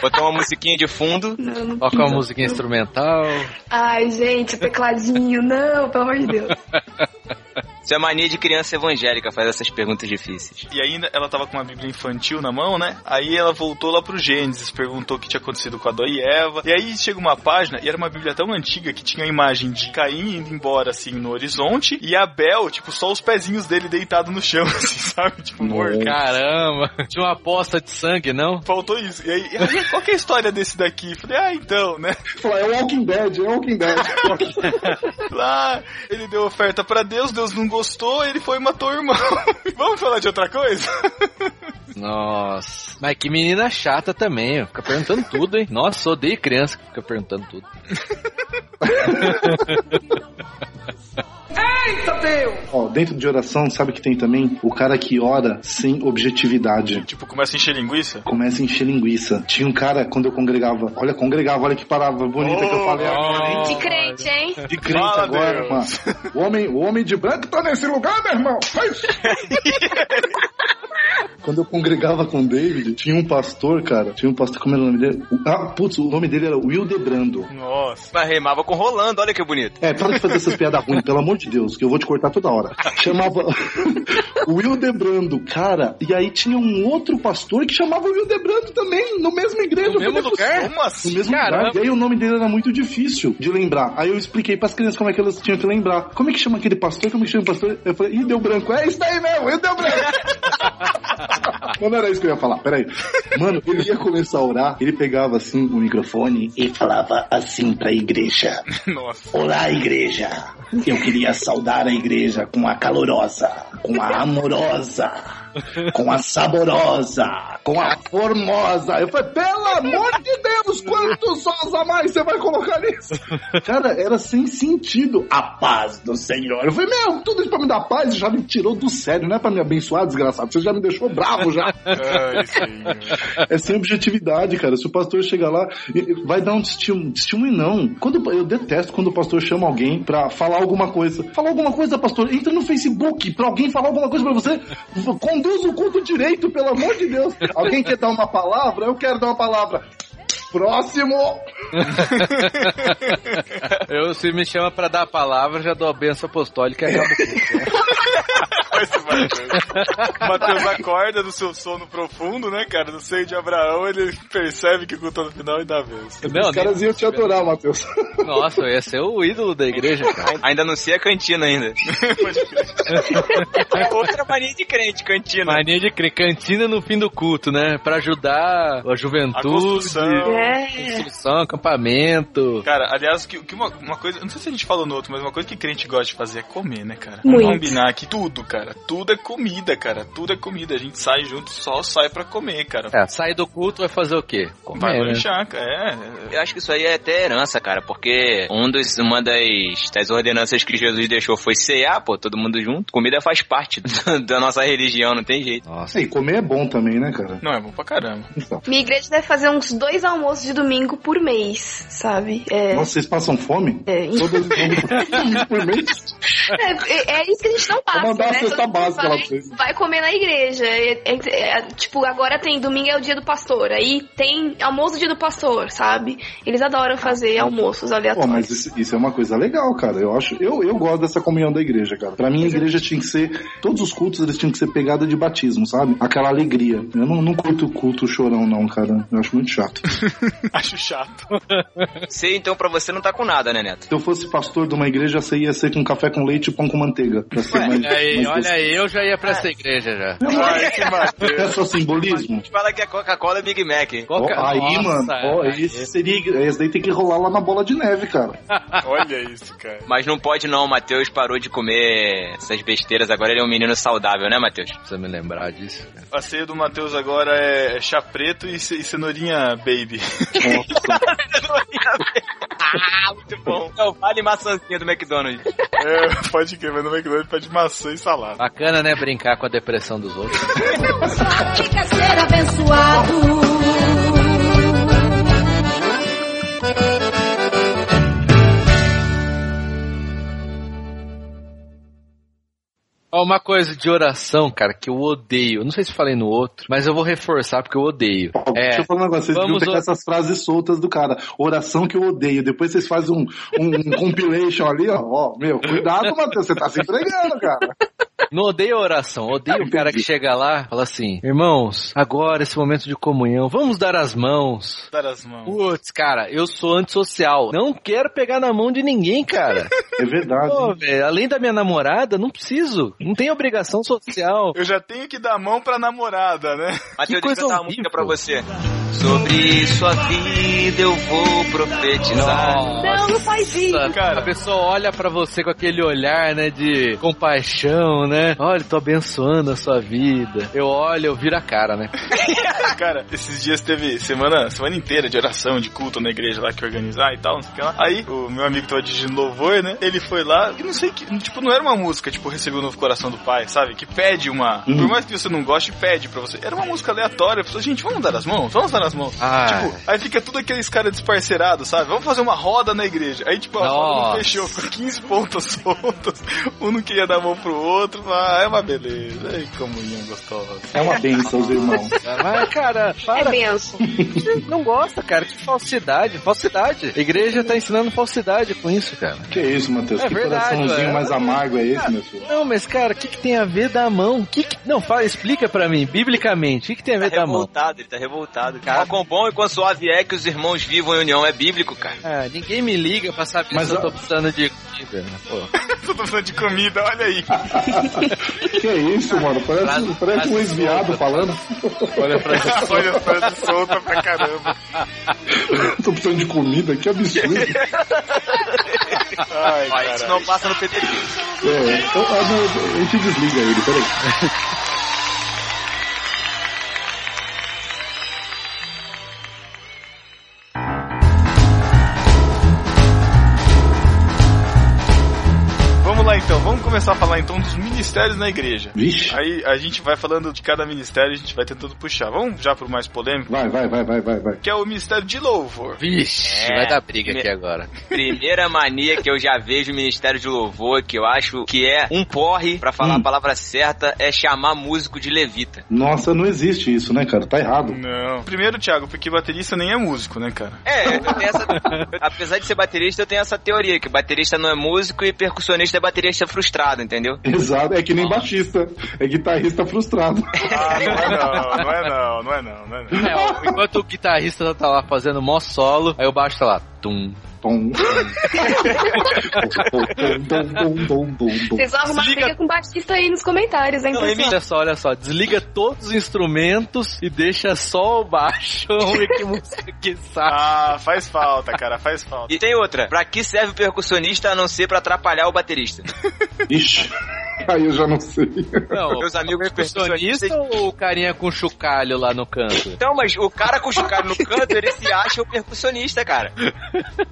Botou uma musiquinha de fundo. Não, não Toca uma música instrumental. Ai, gente, o tecladinho, não, pelo amor de Deus. Isso é mania de criança evangélica, faz essas perguntas difíceis. E ainda ela tava com uma Bíblia infantil na mão, né? Aí ela voltou lá pro Gênesis, perguntou o que tinha acontecido com Adão e Eva. E aí chega uma página, e era uma Bíblia tão antiga que tinha a imagem de Caim indo embora, assim, no horizonte, e Abel, tipo, só os pezinhos dele deitado no chão, assim, sabe? Tipo, morto. Caramba, tinha uma aposta de sangue, não? Faltou isso. E aí, e aí, qual que é a história desse daqui? Falei, ah, então, né? Falar, é Walking Dead, é Walking Dead. Lá, ele deu oferta pra Deus, Deus não gostou, ele foi e matou o irmão. Vamos falar de outra coisa? Nossa. Mas que menina chata também, ó. fica perguntando tudo, hein? Nossa, odeio criança que fica perguntando tudo. Eita Deus! Ó, dentro de oração, sabe que tem também o cara que ora sem objetividade. Tipo, começa a encher linguiça? Começa a encher linguiça. Tinha um cara, quando eu congregava, olha, congregava, olha que palavra bonita que eu falei agora, hein? De crente, hein? De crente Fala, agora, Deus. mano. O homem, o homem de branco tá nesse lugar, meu irmão. Mas... Quando eu congregava com o David, tinha um pastor, cara. Tinha um pastor, como era o nome dele? Ah, putz, o nome dele era Will Debrando. Nossa. Mas remava com Rolando, olha que bonito. É, para de fazer essas piadas ruins, pelo amor de Deus, que eu vou te cortar toda hora. Chamava Will Debrando, cara. E aí tinha um outro pastor que chamava Will Debrando também, no mesmo igreja. No mesmo Eu lugar? Como assim? No mesmo Caramba. lugar. E aí o nome dele era muito difícil de lembrar. Aí eu expliquei pras crianças como é que elas tinham que lembrar. Como é que chama aquele pastor? Como é que chama o pastor? Eu falei, ih, deu branco. É isso aí mesmo, ih, deu branco. Mas não era isso que eu ia falar, peraí. Mano, ele ia começar a orar, ele pegava assim o microfone e falava assim pra igreja. Nossa. Olá, igreja. Eu queria saudar a igreja com a calorosa, com a amorosa, com a saborosa, com a formosa. Eu falei, pelo amor de Deus, quantos sós a mais você vai colocar nisso? Cara, era sem sentido. A paz do Senhor. Eu falei, meu, tudo isso pra me dar paz já me tirou do sério, não é pra me abençoar, desgraçado. Você já me deixou bravo já. Ai. É sem objetividade, cara. Se o pastor chegar lá, e- e vai dar um testemunho, testemunho não. Quando, eu detesto quando o pastor chama alguém pra falar alguma coisa. Falar alguma coisa, pastor, entra no Facebook pra alguém falar alguma coisa pra você. Conduz o culto direito, pelo amor de Deus. Alguém quer dar uma palavra? Eu quero dar uma palavra. Próximo! Eu, se me chama pra dar a palavra, já dou a benção apostólica e acabo. Esse Matheus. O Matheus acorda do seu sono profundo, né, cara? No seio de Abraão, ele percebe que o culto tá no final e dá a vez. Não, Os caras iam te adorar, Matheus. Nossa, eu ia ser o ídolo da igreja, cara. Ainda anuncia a cantina ainda. Outra mania de crente, cantina. Mania de crer, cantina no fim do culto, né? Pra ajudar a juventude, A construção. É. construção, acampamento. Cara, aliás, que, que uma, uma coisa, não sei se a gente falou no outro, mas uma coisa que crente gosta de fazer é comer, né, cara? Muito. Combinar que tudo, cara, tudo é comida, cara, tudo é comida. A gente sai junto, só sai pra comer, cara. É, sai do culto vai fazer o quê? Comer, Vai né? lanchar, cara. É, Eu acho que isso aí é até herança, cara, porque um dos, uma das, das ordenanças que Jesus deixou foi cear, pô, todo mundo junto. Comida faz parte do- da nossa religião, não tem jeito. Nossa. E comer é bom também, né, cara? não é bom pra caramba. Então. Minha igreja deve fazer uns dois almoços de domingo por mês, sabe? É, Nossa, vocês passam fome? É. Todas por mês? é, é isso que a gente não passa, né? Todo básica lá vai, pra vocês. vai comer na igreja. É- é- é, tipo, agora tem domingo é o dia do pastor. Aí tem almoço dia do pastor, sabe? Eles adoram fazer almoços Pô, aleatórios. mas isso, isso é uma coisa legal, cara. Eu acho, eu, eu gosto dessa comunhão da igreja, cara. Pra mim, a igreja tinha que ser, todos os cultos eles tinham que ser pegada de batismo, sabe? Aquela alegria. Eu não, não curto o culto chorão, não, cara. Eu acho muito chato. Acho chato. Você, então, pra você não tá com nada, né, Neto? Se eu fosse pastor de uma igreja, você ia ser com café com leite e pão com manteiga. Pra ser mais, Olha aí, mais olha aí, eu já ia pra essa igreja já. Ai, que Matheus. É só simbolismo? Fala que a Coca-Cola é Big Mac. Coca- aí, Nossa, mano, ó, é. esse seria. Esse daí tem que rolar lá na bola de neve, cara. Olha isso, cara. Mas não pode não, o Matheus parou de comer essas besteiras, agora ele é um menino saudável, né, Matheus? Precisa me lembrar disso. cara. A ceia do Matheus agora é chá preto e, ce- e cenourinha baby. ah, muito bom. É o vale maçãzinha do McDonald's. É, pode crer, mas no McDonald's pede maçã e salada. Bacana, né? Brincar com a depressão dos outros. Quer ser abençoado? Uma coisa de oração, cara, que eu odeio. Não sei se falei no outro, mas eu vou reforçar porque eu odeio. Ó, É, Deixa eu falar um negócio, vocês vamos pegar o- essas frases soltas do cara. Oração que eu odeio. Depois vocês fazem um, um compilation ali, ó. Ó, meu, cuidado, Matheus, você tá se entregando, cara. Não odeio a oração, odeio o cara que chega lá e fala assim: Irmãos, agora esse momento de comunhão, vamos dar as mãos. Dar as mãos. Putz, cara, eu sou antissocial. Não quero pegar na mão de ninguém, cara. É verdade. Pô, velho, além da minha namorada, não preciso. Não tenho obrigação social. Eu já tenho que dar a mão pra namorada, né? Matheus, coisa deixa eu cantar uma horrível. música pra você. Sobre sua vida eu vou profetizar. Não, não faz isso. Cara. A pessoa olha pra você com aquele olhar, né, de compaixão, né? Olha, tô abençoando a sua vida. Eu olho, eu viro a cara, né? Cara, esses dias teve semana, semana inteira de oração, de culto na igreja lá que organizar e tal, não sei o que lá. Aí, o meu amigo tava dirigindo louvor, né? Ele foi lá, e não sei que, tipo, não era uma música, tipo, recebeu o novo coração do pai, sabe? Que pede uma. Uhum. Por mais que você não goste, pede pra você. Era uma música aleatória, a pessoa, gente, vamos dar as mãos? Vamos dar as mãos. Ah. Tipo, aí fica tudo aqueles caras desparceirados, sabe? Vamos fazer uma roda na igreja. Aí, tipo, a roda não fechou, com 15 pontas soltas. Um não queria dar a mão pro outro. Ah, é uma beleza. Ai, comunhão gostosa. É uma bênção, os irmãos. Mas, cara, É para. benção. Não gosta, cara. Que falsidade. Falsidade. A igreja tá ensinando falsidade com isso, cara. Que isso, Matheus? É que verdade, coraçãozinho é. mais amargo é esse, meu filho? Não, mas, cara, o que, que tem a ver da mão? Que que- Não, fala, explica pra mim, biblicamente, o que, que tem a ver Tá da mão? revoltado, ele tá revoltado. Cara, quão bom e quão suave é que os irmãos vivam em união é bíblico, cara. Ah, ninguém me liga pra saber Mas se eu tô precisando de comida. né? Pô. Tô precisando de comida, olha aí. Que é isso, mano? Parece, Frase- parece um frase ex-viado solta. falando. Olha pra isso. olha a frase solta pra caramba. Tô precisando de comida, que absurdo. Ai, Ó, isso não passa no PTT. É, então, a gente desliga ele, peraí. Começar a falar então dos ministérios na igreja. Vixe. Aí a gente vai falando de cada ministério, a gente vai tentando puxar. Vamos já pro mais polêmico? Vai, vai, vai, vai, vai, vai. Que é o ministério de louvor. Vixe, É. vai dar briga Me- aqui agora. Primeira mania que eu já vejo no Ministério de Louvor, que eu acho que é um porre, pra falar Hum. a palavra certa, é chamar músico de levita. Nossa, não existe isso, né, cara? Tá errado. Não. Primeiro, Thiago, porque baterista nem é músico, né, cara? É, eu tenho essa, apesar de ser baterista, eu tenho essa teoria, que baterista não é músico e percussionista é baterista frustrado, entendeu? Exato, é que nem baixista. É guitarrista frustrado. Ah, não é não, não é não, não é não, não é não. É, ó, enquanto o guitarrista tá lá fazendo mó solo, aí o baixo tá lá. Tum. Vocês vão arrumar Desliga- briga com o baixista aí nos comentários, hein, pessoal? Olha só, olha só. Desliga todos os instrumentos e deixa só o baixo. Que música que sai. Ah, faz falta, cara, faz falta. E tem outra, pra que serve o percussionista a não ser pra atrapalhar o baterista? Ixi. Aí eu já não sei. Não, Meus amigos percussionista ou o carinha com chocalho lá no canto? Então, mas o cara com chocalho no canto, ele se acha o percussionista, cara.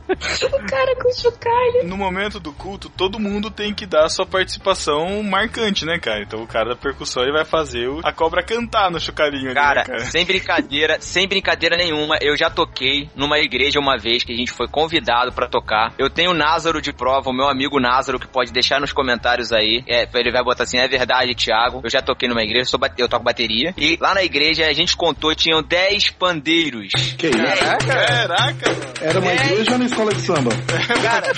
O cara com chocalho. No momento do culto, todo mundo tem que dar a sua participação marcante, né, cara? Então o cara da percussão ele vai fazer o- a cobra cantar no chocalhinho ali, Cara, né, cara? sem brincadeira, sem brincadeira nenhuma, eu já toquei numa igreja uma vez que a gente foi convidado pra tocar. Eu tenho o Názaro de prova, o meu amigo Názaro, que pode deixar nos comentários aí. É, ele vai botar assim, é verdade, Thiago. Eu já toquei numa igreja, eu, sou bate- eu toco bateria. E lá na igreja a gente contou, tinham 10 pandeiros. Que isso? Caraca, mano. Era uma igreja ou na escola de samba? Cara,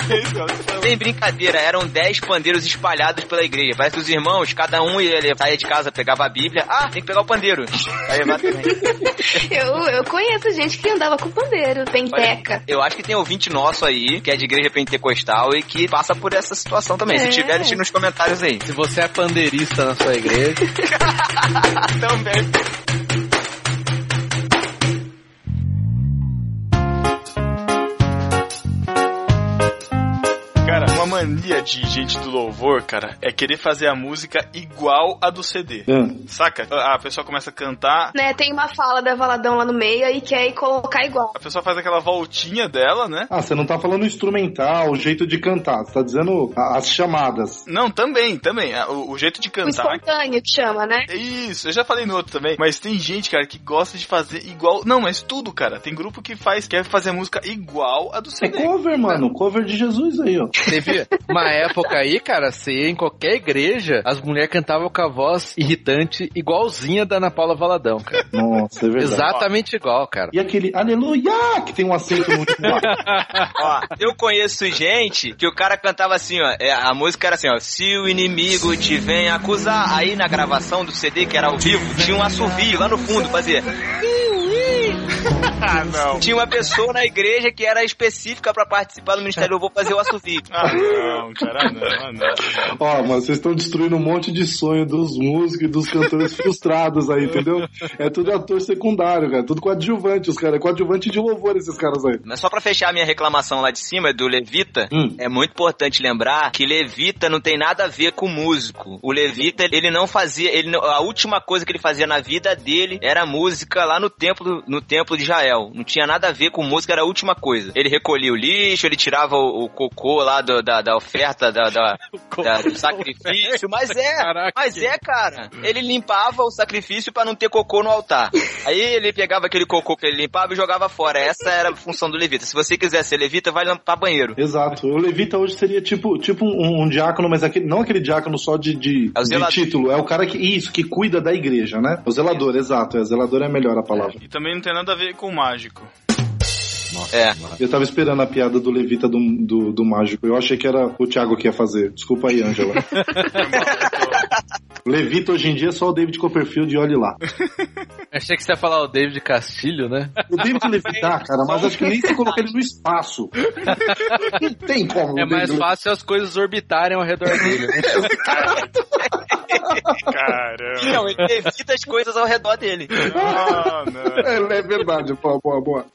sem brincadeira, eram 10 pandeiros espalhados pela igreja. Parece que os irmãos, cada um ia ele saía de casa, pegava a Bíblia. Ah, tem que pegar o pandeiro. Aí vai também. Eu, eu conheço gente que andava com pandeiro, penteca. Eu acho que tem ouvinte nosso aí, que é de igreja pentecostal e que passa por essa situação também. Se É. tiver, deixe nos comentários aí. Se você é pandeirista na sua igreja, também. Mania de gente do louvor, cara, é querer fazer a música igual a do CD. Hum. Saca? A a pessoa começa a cantar, Né, tem uma fala da Valadão lá no meio e quer ir colocar igual. a pessoa faz aquela voltinha dela, né? Ah, você não tá falando instrumental, o jeito de cantar. Você tá dizendo a- as chamadas. Não, também, também. A- O, o jeito de O cantar. espontâneo que chama, né? Isso, eu já falei no outro também. Mas tem gente, cara, que gosta de fazer igual. Não, mas tudo, cara. Tem grupo que faz, quer fazer a música igual a do É CD. cover, mano. Cover de Jesus aí, ó. teve uma época aí, cara, ia em qualquer igreja, as mulheres cantavam com a voz irritante, igualzinha da Ana Paula Valadão, cara. Nossa, é verdade. Exatamente igual, cara. E aquele aleluia, que tem um acento ar. Ó, eu conheço gente que o cara cantava assim, ó. é, a música era assim, ó. Se o inimigo te vem acusar. Aí na gravação do CD, que era ao vivo, tinha um assovio lá no fundo, fazia. Ah, não. Tinha uma pessoa na igreja que era específica pra participar do Ministério. Eu vou fazer o assovio. Ah, não, cara, não, não. Ó, mas vocês estão destruindo um monte de sonho dos músicos e dos cantores frustrados aí, entendeu? É tudo ator secundário, cara. Tudo coadjuvante, os caras. É coadjuvante de louvor esses caras aí. Mas só pra fechar a minha reclamação lá de cima do Levita, Hum. é muito importante lembrar que Levita não tem nada a ver com músico. O Levita, ele não fazia, ele a última coisa que ele fazia na vida dele era música lá no templo, no templo de Israel. Não tinha nada a ver com música, era a última coisa. Ele recolhia o lixo, ele tirava o, o cocô lá do- da, da oferta da, da- da- do sacrifício, mas é, Caraca. mas é, cara. Ele limpava o sacrifício pra não ter cocô no altar. Aí ele pegava aquele cocô que ele limpava e jogava fora. Essa era a função do levita. Se você quiser ser levita, vai limpar banheiro. Exato. O levita hoje seria tipo, tipo um, um diácono, mas aquele, não aquele diácono só de, de, É de título. É o cara que, isso, que cuida da igreja, né? O zelador, exato. É, zelador é melhor a palavra. E também não tem nada a ver com o mágico. É. Eu tava esperando a piada do levita do, do, do mágico. Eu achei que era o Thiago que ia fazer. Desculpa aí, Ângela. levita hoje em dia é só o David Copperfield e olhe lá. Achei que você ia falar o David Castilho, né? O David levitar, cara, mas acho que nem se colocar ele no espaço. Não tem como. É mais David fácil as coisas orbitarem ao redor dele. né? Caramba. Não, ele evita as coisas ao redor dele. Ah, não. É, é verdade, boa, boa, boa.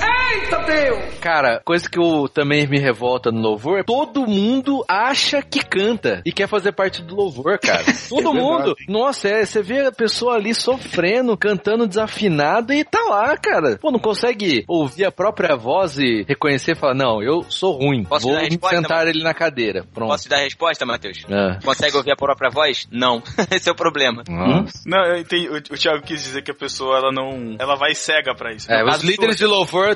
Eita Deus! Cara, coisa que eu também me revolta no louvor, todo mundo acha que canta e quer fazer parte do louvor, cara. Todo É mundo. Nossa, é, você vê a pessoa ali sofrendo cantando desafinado e tá lá, cara. Pô, não consegue ouvir a própria voz e reconhecer e falar, não, eu sou ruim. Posso Vou sentar ele na cadeira. Pronto. Posso te dar a resposta, Matheus? É. Consegue ouvir a própria voz? Não. Esse é o problema. Não, eu entendi. O, o Thiago quis dizer que a pessoa, ela não. Ela vai cega pra isso. É, os líderes de sua-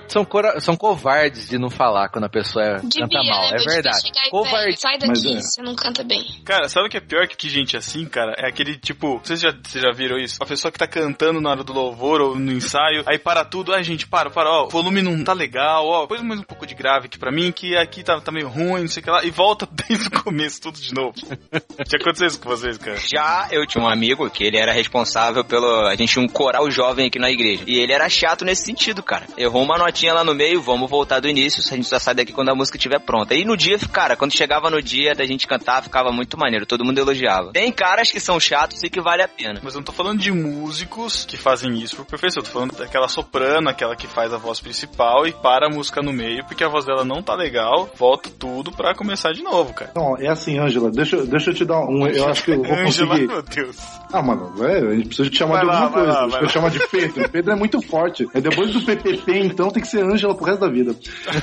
são, cora- são covardes de não falar quando a pessoa é- Devia, canta mal. né? É meu? Verdade. Covarde. sai Mas daqui, é. você não canta bem. Cara, sabe o que é pior que, que gente assim, cara? É aquele tipo. Vocês já, vocês já viram isso? A pessoa que tá cantando na hora do louvor ou no ensaio, aí para tudo. Ai, gente, para, para, ó. O volume não tá legal, ó. Põe mais um pouco de grave aqui pra mim, que aqui tá, tá meio ruim, não sei o que lá. E volta desde o começo, tudo de novo. já aconteceu isso com vocês, cara? Já eu tinha um amigo que ele era responsável pelo. A gente tinha um coral jovem aqui na igreja. E ele era chato nesse sentido, cara. Errou uma notinha lá no meio, vamos voltar do início, a gente só sai daqui quando a música estiver pronta. E no dia, cara, quando chegava no dia da gente cantar, ficava muito maneiro, todo mundo elogiava. Tem caras que são chatos e que vale a pena. Mas eu não tô falando de músicos que fazem isso por perfeição. Eu tô falando daquela soprano, aquela que faz a voz principal e para a música no meio, porque a voz dela não tá legal, volta tudo pra começar de novo, cara. Não, é assim, Ângela, deixa, eu- deixa eu te dar um. Eu acho que eu vou Ângela, conseguir. meu Deus. Ah, mano, é, a gente precisa te chamar Vai de lá, alguma coisa. lá, vai chamar de Pedro. Pedro é muito forte. É depois do PPP, então tem que ser Ângela pro resto da vida.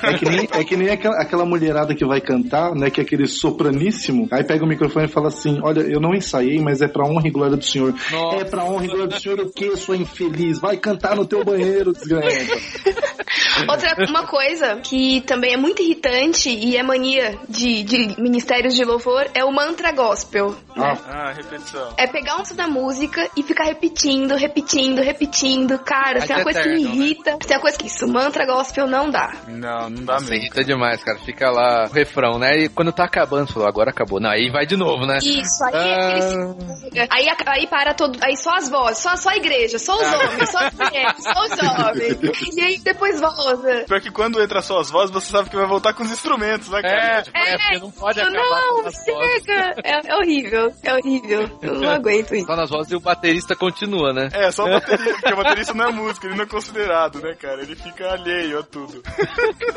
É que nem, é que nem aquela, aquela mulherada que vai cantar, né? Que é aquele sopraníssimo. Aí pega o microfone e fala assim: Olha, eu não ensaiei, mas é pra honra e glória do Senhor. É pra honra e glória do Senhor o quê, sua infeliz? Vai cantar no teu banheiro, desgraça. Outra uma coisa que também é muito irritante e é mania de, de ministérios de louvor é o mantra gospel. Ah, repetição. É pegar um som da música e ficar repetindo, repetindo, repetindo. Cara, Mas tem uma é coisa que me eterno, né? irrita. Tem uma coisa que isso, mantra gospel não dá. Não, não dá Nossa, irrita demais, cara. Fica lá o refrão, né? E quando tá acabando, você falou, agora acabou. Não, aí vai de novo, né? Isso, aí é Ah. aquele aí, aí para todo. Aí só as vozes, só, só a igreja, só os homens, só as mulheres, só os homens. E aí depois volta. Pior que quando entra só as vozes, você sabe que vai voltar com os instrumentos, né, cara? É, porque não pode acabar não, chega. É, é horrível, é horrível. Eu não aguento isso. Só nas vozes e o baterista continua, né? É, só o baterista, porque o baterista não é música, ele não é considerado, né, cara? Ele fica alheio a tudo.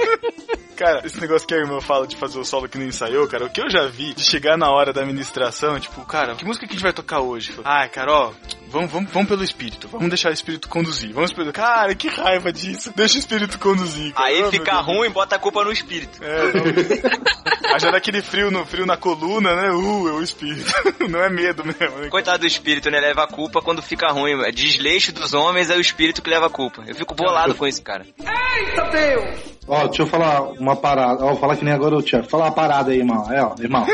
cara, esse negócio que a irmã fala de fazer o solo que não ensaiou, cara, o que eu já vi de chegar na hora da administração, tipo, cara, que música que a gente vai tocar hoje? Ah, cara, ó, vamos, vamos, vamos pelo espírito, vamos deixar o espírito conduzir, vamos pelo... Cara, que raiva disso, deixa o espírito conduzir. Cara. Aí Oh, fica ruim, bota a culpa no espírito. É, não... Aí já dá aquele frio, no, frio na coluna, né? Uh, é o espírito. Não é medo mesmo, né? Coitado do espírito, né? Leva a culpa quando fica ruim. É desleixo dos homens, é o espírito que leva a culpa. Eu fico bolado com isso, cara. Eita Deus! Ó, deixa eu falar uma parada. Ó, vou falar que nem agora o Thiago. Fala uma parada aí, irmão. É, ó, irmão.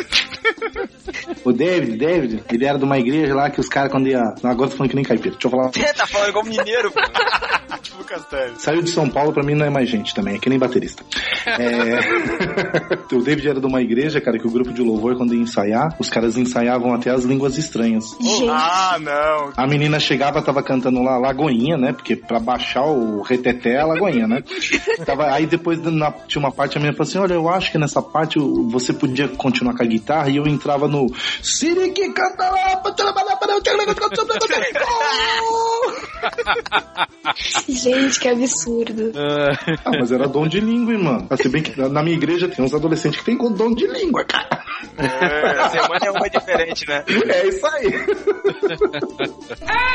o David, David, ele era de uma igreja lá que os caras quando ia. Não, agora tô falando que nem caipira. Deixa eu falar. Você tá falando igual mineiro, tipo Lucas Teles. Saiu de São Paulo, pra mim não é mais gente também, é que nem baterista. É... o David era de uma igreja, cara, que o grupo de louvor, quando ia ensaiar, os caras ensaiavam até as línguas estranhas. Ah, não. A menina chegava, tava cantando lá Lagoinha, né? Porque pra baixar o reteté é a Lagoinha, né? tava, aí depois na, tinha uma parte, a menina falou assim: Olha, eu acho que nessa parte você podia continuar com a guitarra e eu entrava no Sirique canta lá, Gente, que absurdo. Ah, mas era dom de língua, irmão. Ah, Se bem que na minha igreja tem uns adolescentes que tem dom de língua, cara. É, semana é uma diferente, né? É isso aí.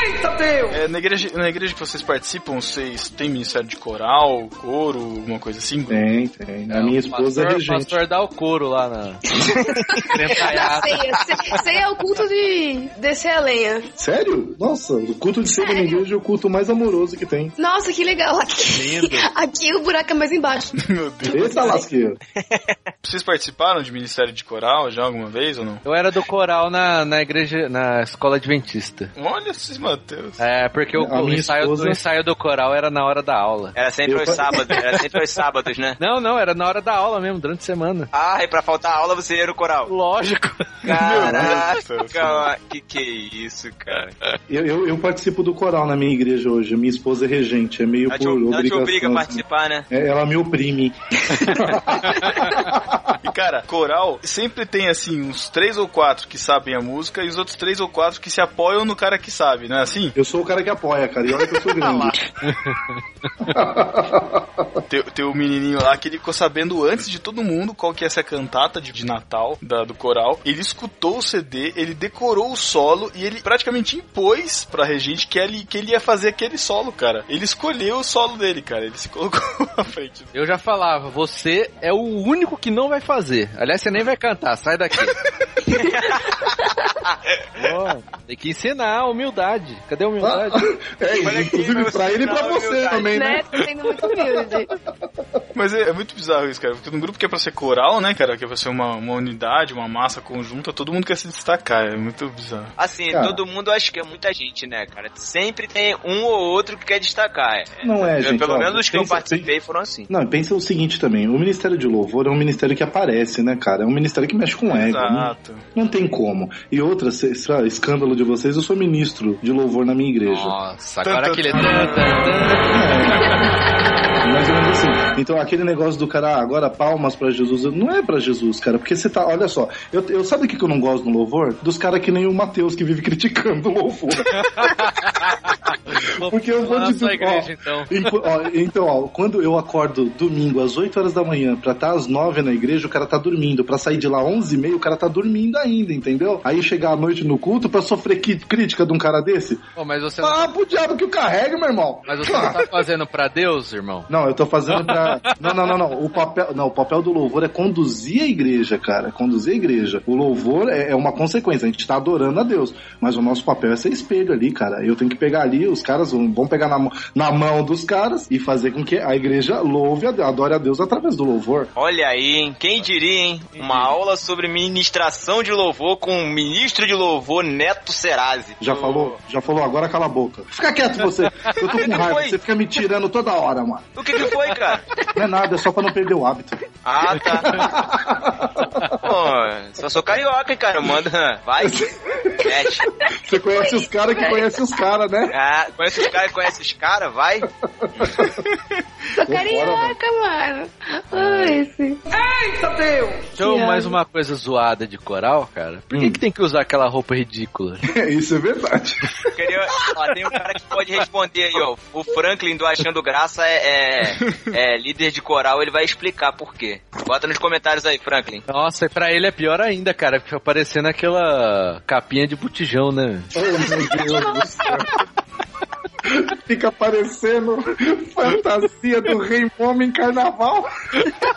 Eita Deus! É, na, igreja, na igreja que vocês participam, vocês têm ministério de coral, coro, alguma coisa assim? Tem, tem. A minha esposa é pastor, regente. pastor dá o couro lá na. Ceia. Ce- Ceia é o culto de descer a lenha. Sério? Nossa, o culto de ceia da minha igreja é o culto mais amoroso que tem. Nossa, que legal. Aqui, Lindo. aqui o buraco é mais embaixo. Meu Deus. Eita lasqueira. Vocês participaram de ministério de coral já alguma vez ou não? Eu era do coral na, na igreja, na escola adventista. Olha esses Mateus. É, porque o, o ensaio, esposa- o ensaio do coral era na hora da aula. Era sempre Eu aos sábados, era sempre aos sábados, né? Não, não, era na hora da aula mesmo, durante a semana. Ah, e pra faltar aula você ia no coral. Lógico. Caraca, que que é isso, cara? Eu, eu, eu participo do coral na minha igreja hoje. Minha esposa é regente, é meio Ela te, por ela te obrigação. obriga a participar, né? É, ela me oprime. Cara, coral sempre tem assim uns três ou quatro que sabem a música e os outros três ou quatro que se apoiam no cara que sabe, não é assim? Eu sou o cara que apoia, cara. E olha que eu sou grande. tem, tem o menininho lá que ele ficou sabendo antes de todo mundo qual que é essa cantata de, de Natal da, do coral. Ele escutou o CD, ele decorou o solo e ele praticamente impôs pra regente que ele, que ele ia fazer aquele solo, cara. Ele escolheu o solo dele, cara. Ele se colocou à frente. Eu já falava, você é o único que não vai fazer. Aliás, você nem vai cantar, sai daqui. Pô, tem que ensinar a humildade. Cadê a humildade? É, inclusive pra ele e pra você também, né? Né? Tô sendo muito humilde. Mas é, é muito bizarro isso, cara. Porque num grupo que é pra ser coral, né, cara? Que é pra ser uma, uma unidade, uma massa conjunta, todo mundo quer se destacar. É muito bizarro. Assim, Cara. todo mundo acho que é muita gente, né, cara? Sempre tem um ou outro que quer destacar. É, Não é, gente, Pelo ó, menos os que eu pensa- participei foram assim. Não, pensa o seguinte também, o Ministério de Louvor é um ministério que aparece, né, cara? É um ministério que mexe com ego. Não, Exato. não tem como. E outra, se- se- ah, escândalo de vocês, eu sou ministro de louvor na minha igreja. Nossa, agora aquele. Mais ou menos assim. Então aquele negócio do cara, ah, agora palmas pra Jesus, não é pra Jesus, cara, porque você tá, olha só, eu, eu sabe o que eu não gosto no louvor? Dos caras que nem o Matheus que vive criticando o louvor. Porque eu vou dizer, igreja, ó, então. ó, então, ó, quando eu acordo domingo às 8 horas da manhã pra estar às 9 na igreja, o cara tá dormindo. Pra sair de lá 11 e meia, o cara tá dormindo ainda, entendeu? Aí chegar à noite no culto pra sofrer crítica de um cara desse, Pô, mas você ah, não, pro diabo que o carrega, meu irmão. mas você não tá fazendo pra Deus, irmão? Não, eu tô fazendo pra. Não, não, não, não. O papel, não, o papel do louvor é conduzir a igreja, cara. Conduzir a igreja. O louvor é, é uma consequência. A gente tá adorando a Deus. Mas o nosso papel é ser espelho ali, cara. Eu tenho que pegar ali, os caras vão, vão pegar na, mão- na mão dos caras e fazer com que a igreja louve, a Deus, adore a Deus através do louvor. Olha aí, hein? Quem diria, hein? Uma aula sobre ministração de louvor com o ministro de louvor Neto Serasi. Já falou? Já falou, agora cala a boca. Fica quieto você. Eu tô com raiva. Você fica me tirando toda hora, mano. O que que foi, cara? Não é nada, é só pra não perder o hábito. Ah, tá. Pô, só sou carioca, cara. Manda. Vai. Mete. Você conhece os caras que conhecem os caras, né? Ah, conhece os caras, conhece os caras, vai. Sou carioca, mano. Ai, sim. Eita Deus! Que mais uma coisa zoada de coral, cara. Por que, que tem que usar aquela roupa ridícula? Isso é verdade. Queria, ó, tem um cara que pode responder aí, ó. O Franklin do Achando Graça é, é, é líder de coral, ele vai explicar por quê. Bota nos comentários aí, Franklin. Nossa, e pra ele é pior ainda, cara, porque fica parecendo aquela capinha de botijão, né? Oh, meu Deus do céu. Fica parecendo fantasia do Rei Momo em carnaval.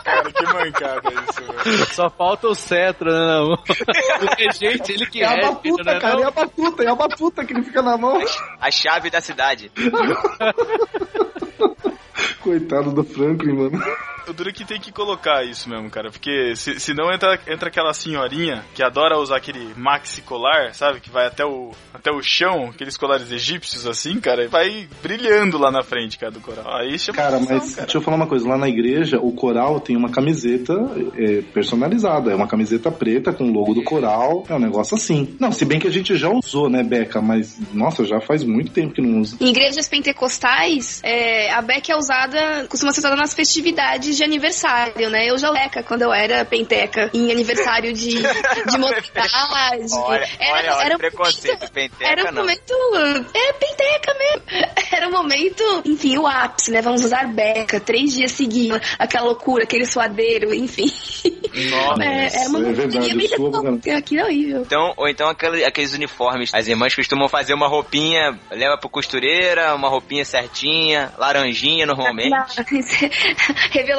Cara, que mancada isso, velho. Só falta o cetro, né? Não. Porque, gente, ele que É a é, batuta, né, cara, não? é a batuta, é a batuta que ele fica na mão. A chave da cidade. Coitado do Franklin, mano. O duro é que tem que colocar isso mesmo, cara. Porque se, senão entra, entra aquela senhorinha que adora usar aquele maxi colar, sabe? Que vai até o, até o chão, aqueles colares egípcios assim, cara. E vai brilhando lá na frente, cara, do coral. Aí chama Cara, atenção, mas deixa eu falar uma coisa. Lá na igreja, o coral tem uma camiseta é, personalizada. É uma camiseta preta com o logo do coral. É um negócio assim. Não, se bem que a gente já usou, né, Beca? Mas, nossa, já faz muito tempo que não usa. Em igrejas pentecostais, é, a beca é usada, costuma ser usada nas festividades de aniversário, né? Eu já leca quando eu era penteca, em aniversário de, de mocidade. Olha, olha, olha o preconceito. Penteca Era um não. momento. É penteca mesmo. Era um momento, enfim, o ápice, né? Vamos usar beca, três dias seguidos, aquela loucura, aquele suadeiro, enfim. Nossa, é, era uma é verdade, sua, aqui é horrível. Então, ou então aquele- aqueles uniformes. As irmãs costumam fazer uma roupinha, leva pro costureira, uma roupinha certinha, laranjinha normalmente. Na-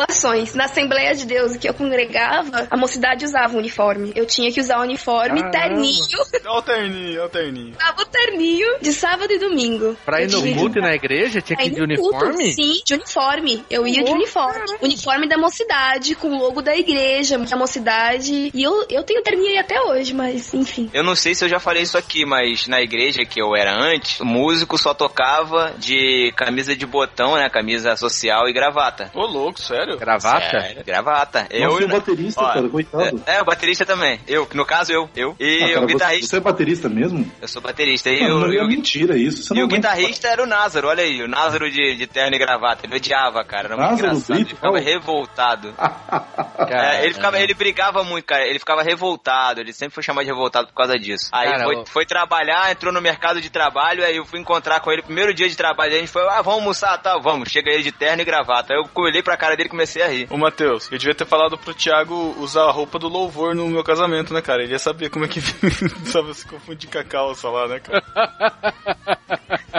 Revelações. Na Assembleia de Deus que eu congregava, a mocidade usava um uniforme. Eu tinha que usar o uniforme Caramba. terninho. Olha o terninho, olha o terninho. Usava o terninho de sábado e domingo. Pra ir no culto e na igreja, tinha que ir de no culto, uniforme? Sim, de uniforme. Eu ia de uniforme. Uniforme da mocidade, com o logo da igreja, da mocidade. E eu, eu tenho terninho aí até hoje, mas enfim. Eu não sei se eu já falei isso aqui, mas na igreja que eu era antes, o músico só tocava de camisa de botão, né? Camisa social e gravata. Ô, louco, sério? Gravata? Sério, gravata. Nossa, eu e o baterista, Ó, cara, coitado. É, é, o baterista também. Eu, que no caso eu. Eu. E Ah, cara, o guitarrista. Você é baterista mesmo? Eu sou baterista. E, Não, o, não é mentira isso. Você e não o guitarrista era o Názaro, olha aí, o Názaro de, de terno e gravata. Ele odiava, cara. Era muito Názaro engraçado. Ele Brito? ficava Qual? revoltado. Cara, É, ele, ficava, ele brigava muito, cara. Ele ficava revoltado. Ele sempre foi chamado de revoltado por causa disso. Aí Cara, foi, foi trabalhar, entrou no mercado de trabalho. Aí eu fui encontrar com ele. Primeiro dia de trabalho, a gente foi, ah, vamos almoçar, tá? Vamos. Chega ele de terno e gravata. Aí eu olhei pra cara dele e comecei a rir. Matheus, eu devia ter falado pro Thiago usar a roupa do louvor no meu casamento, né, cara? Ele ia saber como é que sabe se confundir com a calça lá, né, cara?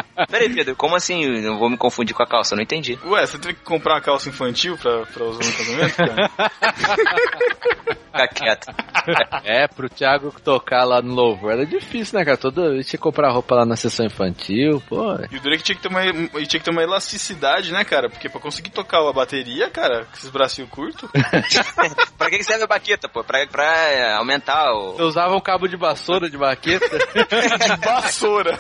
Peraí, Pedro, como assim eu não vou me confundir com a calça? Eu não entendi. Ué, você teve que comprar uma calça infantil pra, pra usar no casamento, cara? Fica quieto. É, pro Thiago tocar lá no louvor era difícil, né, cara? Toda vez tinha que comprar roupa lá na sessão infantil, pô. E o Drake tinha que ter uma, e tinha que ter uma elasticidade, né, cara? Porque pra conseguir tocar a bateria, cara, com esses bracinhos curtos. pra que que serve a baqueta, pô? Pra, pra é, aumentar o. Você usava um cabo de vassoura de baqueta? de vassoura.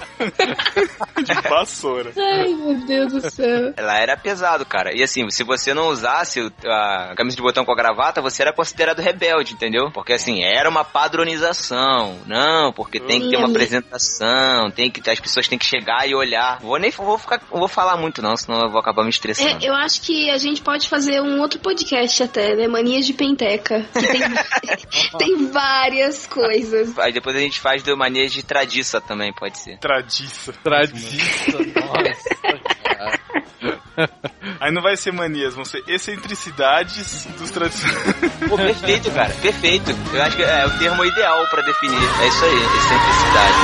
Vassoura. Ai, meu Deus do céu. Ela era pesado, cara. E assim, se você não usasse a camisa de botão com a gravata, você era considerado rebelde, entendeu? Porque assim, era uma padronização. Não, porque tem que ter uma Sim. apresentação, tem que as pessoas têm que chegar e olhar. Vou nem vou ficar, não vou falar muito não, senão eu vou acabar me estressando. É, eu acho que a gente pode fazer um outro podcast até, né? Manias de Penteca. Tem, tem várias coisas. Aí depois a gente faz do manias de tradiça também, pode ser. Tradiça. Tradiça, nossa. Aí não vai ser manias, vão ser excentricidades dos tradicionais. Pô, perfeito, cara, perfeito. Eu acho que é o termo ideal pra definir. É isso aí, excentricidade.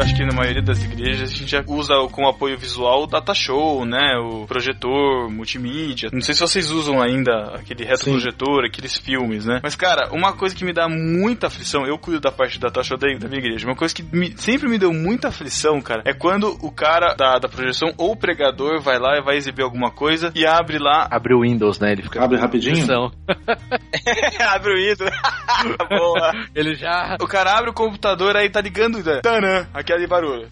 Acho que na maioria das igrejas a gente já usa como apoio visual o data show, né? O projetor, multimídia. Não sei se vocês usam ainda aquele retroprojetor, aqueles filmes, né? Mas, cara, uma coisa que me dá muita aflição, eu cuido da parte do data show da, da minha igreja, uma coisa que me- sempre me deu muita aflição, cara, é quando o cara da, da projeção ou o pregador vai lá e vai exibir alguma coisa e abre lá. Abre o Windows, né? Ele fica. Abre rapidinho? Abre o ídolo. Boa. Ele já. O cara abre o computador, aí tá ligando. né? Tanã, aquele barulho.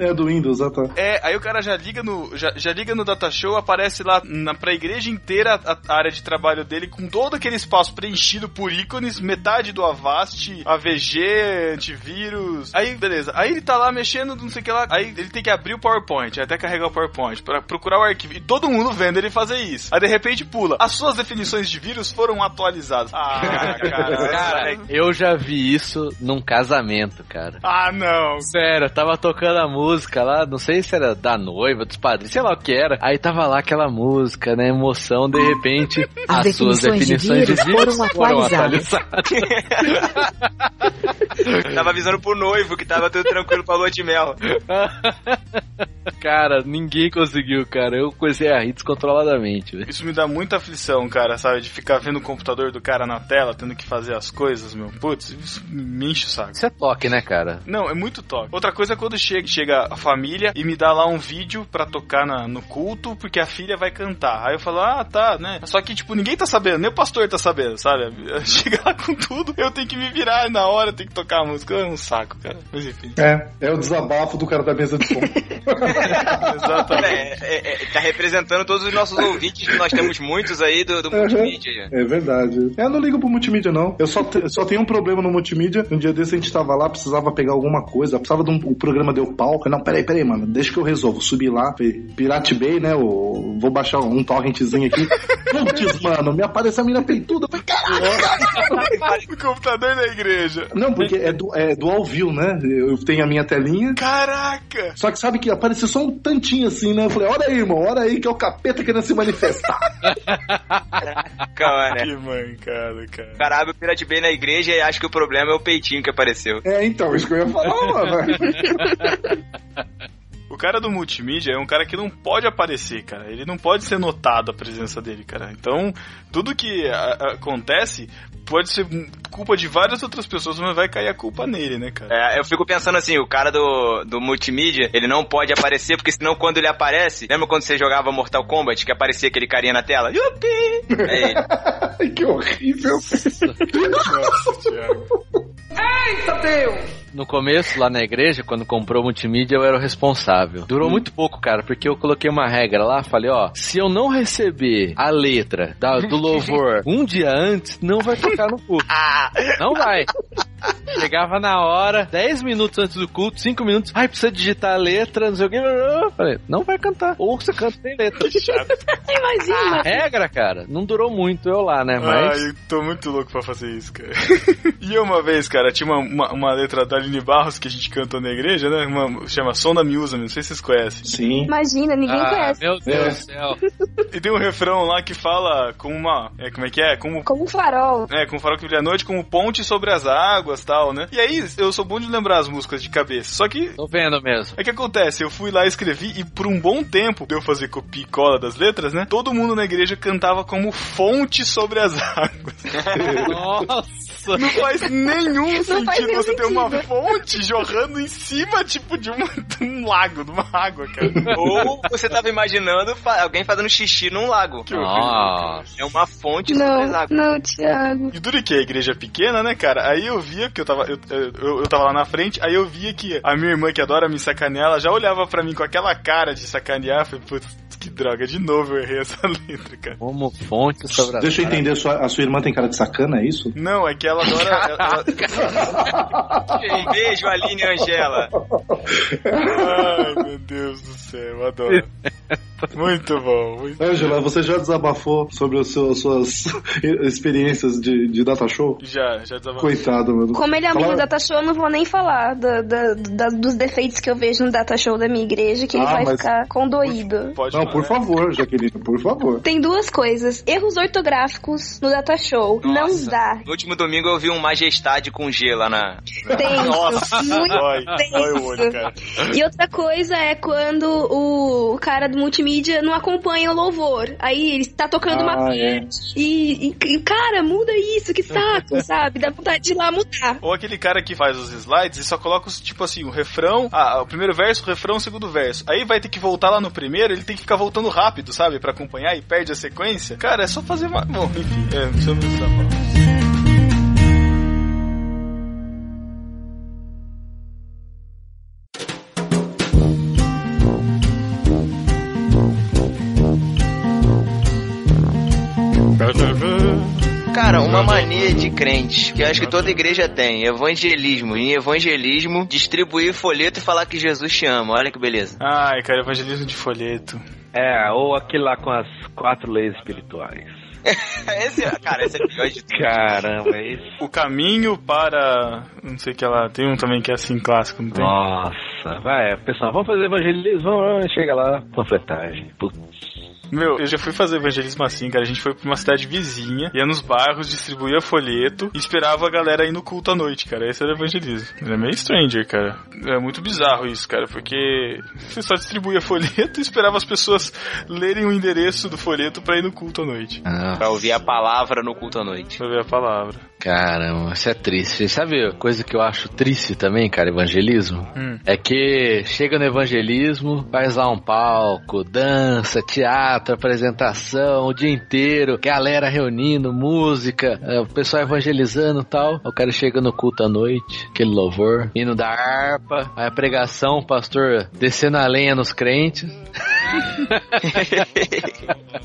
É do Windows, ah tá. É, aí o cara já liga no já, já liga no data show, aparece lá na pra igreja inteira a, a área de trabalho dele com todo aquele espaço preenchido por ícones, metade do Avast, AVG, antivírus. Aí, beleza. Aí ele tá lá mexendo, não sei o que lá. Aí ele tem que abrir o PowerPoint, até carregar o PowerPoint pra procurar o arquivo. E todo mundo vendo ele fazer isso. Aí de repente pula. As suas definições de vírus foram atualizadas. Ah, cara. Cara, eu já vi isso num casamento, cara. Ah, não. Sério, eu tava tocando a música lá, não sei se era da noiva, dos padrinhos, sei lá o que era. Aí tava lá aquela música, né? Emoção, de repente, As as, suas definições de definições de vírus vírus foram foram atualizadas. atualizadas. tava avisando pro noivo que tava tudo tranquilo pra lua de mel. cara, ninguém conseguiu, cara. Eu comecei a rir descontroladamente, velho. Isso me dá muita aflição, cara, sabe? De ficar vendo o computador do cara na tela, tendo que fazer as coisas, meu. Putz, isso me enche o saco. Isso é toque, né, cara? Não, é muito Outra coisa é quando chega, chega a família e me dá lá um vídeo pra tocar na- no culto, porque a filha vai cantar. Aí eu falo, ah, tá, né? Só que, tipo, ninguém tá sabendo, nem o pastor tá sabendo, sabe? Chega lá com tudo, eu tenho que me virar e na hora eu tenho que tocar a música. É um saco, cara. Mas enfim. É, é o desabafo do cara da mesa de som. Exatamente. É, é, é, tá representando todos os nossos ouvintes, que nós temos muitos aí do, do multimídia. É verdade. Eu não ligo pro multimídia, não. Eu só, te- só tenho um problema no multimídia. Um dia desse a gente tava lá, precisava pegar alguma coisa, precisava de um. O programa deu falei, não, peraí, peraí, mano, deixa que eu resolvo. Subi lá, Pirate Bay, né? o- vou baixar um torrentzinho aqui. Putz, mano, me apareceu a mina peituda. Eu falei, caralho! o computador da igreja. Não, porque é do, é do ao vivo, né? Eu tenho a minha telinha. Caraca! Só que sabe que apareceu só um tantinho assim, né? Eu falei, olha aí, irmão, olha aí que é o capeta querendo se manifestar. Cara, Que mancada, cara. o cara abre o Pirate Bay na igreja e acha que o problema é o peitinho que apareceu. É, então, isso que eu ia falar, mano. favor. O cara do multimídia é um cara que não pode aparecer, cara. Ele não pode ser notado a presença dele, cara. Então, tudo que a- acontece pode ser culpa de várias outras pessoas, mas vai cair a culpa nele, né, cara? É, eu fico pensando assim, o cara do, do multimídia, ele não pode aparecer, porque senão quando ele aparece, lembra quando você jogava Mortal Kombat, que aparecia aquele carinha na tela? Yupi! É ele. que horrível. Eita Deus! No começo, lá na igreja, quando comprou o multimídia, eu era o responsável. Durou muito pouco, cara, porque eu coloquei uma regra lá, falei, ó, se eu não receber a letra da- do louvor um dia antes, não vai tocar no culto. Não vai. Chegava na hora, 10 minutos antes do culto, 5 minutos, ai, precisa digitar a letra, não sei o que. Falei, não vai cantar. Ou você canta sem letra. Imagina. Regra, cara. Não durou muito eu lá, né? Mas. Ai, eu tô muito louco pra fazer isso, cara. e uma vez, cara, tinha uma, uma, uma letra da Aline Barros que a gente cantou na igreja, né? Uma, chama Som da Miúsa, não sei se vocês conhecem. Sim. Imagina, ninguém Ah, conhece. meu Deus do céu. E tem um refrão lá que fala como uma. É, como é que é? Como. Como um farol. É, como farol que brilha à noite, como ponte sobre as águas tal, né? E aí, eu sou bom de lembrar as músicas de cabeça. Só que Tô vendo mesmo. É que acontece, eu fui lá e escrevi e por um bom tempo, de eu fazer copia e cola das letras, né? Todo mundo na igreja cantava como fonte sobre as águas. Nossa! Não faz nenhum Não sentido faz nenhum você ter uma sentido. fonte jorrando em cima, tipo, de, uma- de um lago, de uma água, cara. Ou você tava imaginando fa- alguém fazendo xixi num lago. Que horrível, Nossa. É uma fonte sobre as Não, águas. não, Thiago. E duro que a igreja é pequena, né, cara? Aí eu via que eu tava, eu, eu, eu tava lá na frente, aí eu via que a minha irmã que adora me sacanear, ela já olhava pra mim com aquela cara de sacanear. Falei, putz, que droga, de novo eu errei essa letra, cara. Como fonte sobre Deixa eu entender, a sua, a sua irmã tem cara de sacana, é isso? Não, é que ela adora. ela- ela- Um beijo, Aline e Angela. Ai, meu Deus do céu, adoro. Muito bom, muito Angela, você já desabafou sobre as suas, suas experiências de, de data show? Já, já desabafou. Coitado, mano. Como ele é amigo do Data Show, eu não vou nem falar da- da- da- dos defeitos que eu vejo no Data Show da minha igreja, que ele Ah, vai mas- ficar condoído. Pode Não. Por favor, Jaqueline, por favor. Tem duas coisas. Erros ortográficos no Data Show. Não Nossa. dá. No último domingo eu vi um Majestade com G lá na. Tenso. Nossa, muito dói, tenso. dói o olho, cara. E outra coisa é quando o cara do multimídia não acompanha o louvor. Aí ele tá tocando uma Ah, é. e, e, e, cara, muda isso, que saco, sabe? Dá vontade de ir lá mudar. Ou aquele cara que faz os slides e só coloca, os, tipo assim, o refrão, ah, o primeiro verso, o refrão, o segundo verso. Aí vai ter que voltar lá no primeiro, ele tem que ficar voltando rápido, sabe? Pra acompanhar e perde a sequência. Cara, é só fazer uma. Bom, enfim, é, onde precisar falar. Cara, uma mania de crente, que eu acho que toda igreja tem, evangelismo. Em evangelismo, distribuir folheto e falar que Jesus te ama. Olha que beleza. Ai, cara, evangelismo de folheto. É, ou aquele lá com as quatro leis espirituais. esse, cara, esse é pior de tudo. Caramba, é isso. O caminho para. Não sei o que ela. Tem um também que é assim clássico, não tem? Nossa, vai, pessoal, vamos fazer evangelismo, vamos, chega lá, panfletagem. Putz. Meu, eu já fui fazer evangelismo assim, cara. A gente foi pra uma cidade vizinha, ia nos bairros, distribuía folheto e esperava a galera ir no culto à noite, cara. Esse era evangelismo. Era meio stranger, cara. É muito bizarro isso, cara, porque você só distribuía folheto e esperava as pessoas lerem o endereço do folheto pra ir no culto à noite. Ah, Pra ouvir a palavra no culto à noite. Pra ver a palavra. Caramba, isso é triste. Sabe a coisa que eu acho triste também, cara, evangelismo? Hum. É que chega no evangelismo, faz lá um palco, dança, teatro, apresentação, o dia inteiro, galera reunindo, música, é, o pessoal evangelizando e tal. O cara chega no culto à noite, aquele louvor, hino da harpa, aí a pregação, o pastor descendo a lenha nos crentes.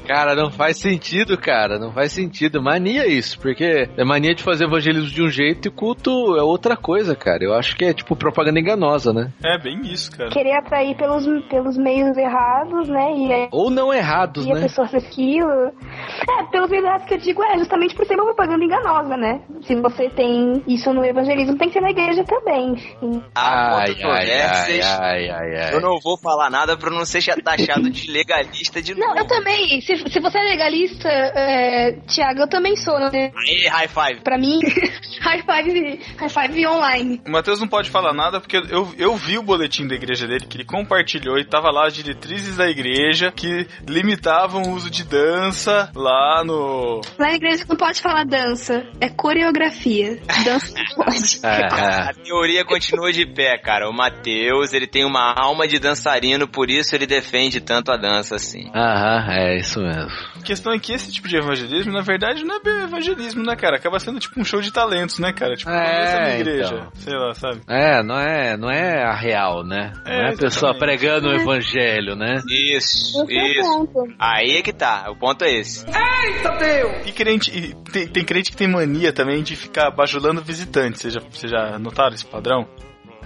Cara, não faz sentido, cara. Não faz sentido. Mania isso, porque é mania de fazer evangelismo de um jeito e culto é outra coisa, cara. Eu acho que é tipo propaganda enganosa, né? É bem isso, cara. Querer atrair pelos, pelos meios errados, né? E, Ou não errados, e a né? pessoa faz aquilo. É, pelos meios errados que eu digo é justamente por ser uma propaganda enganosa, né? Se você tem isso no evangelismo, tem que ser na igreja também. enfim. Há Ai, ai, ai, ai, ai, ai. Eu não vou falar nada pra não ser taxado de legalista de Não, novo. eu também. Se, se você é legalista, é, Tiago, eu também sou, né? Aí, high five. Pra mim, high five, high five online. O Matheus não pode falar nada porque eu, eu vi o boletim da igreja dele que ele compartilhou e tava lá as diretrizes da igreja que limitavam o uso de dança lá no. Na igreja não pode falar dança, é coreografia. Dança não pode. A teoria continua de pé, cara. O Matheus, ele tem uma alma de dançarino, por isso ele defende tanto a dança assim. Aham, é isso mesmo. A questão é que esse tipo de evangelismo, na verdade, não é bem evangelismo, né, cara? Acaba sendo tipo um show de talentos, né, cara? Tipo, É, igreja. então. Sei lá, sabe? É, não é, não é a real, né? Não é, É, a pessoa exatamente. pregando o evangelho, né? Isso, isso. Aí é que tá, o ponto é esse. Eita Deus! E crente, tem, tem crente que tem mania também de ficar bajulando visitante. Vocês já, vocês já notaram esse padrão?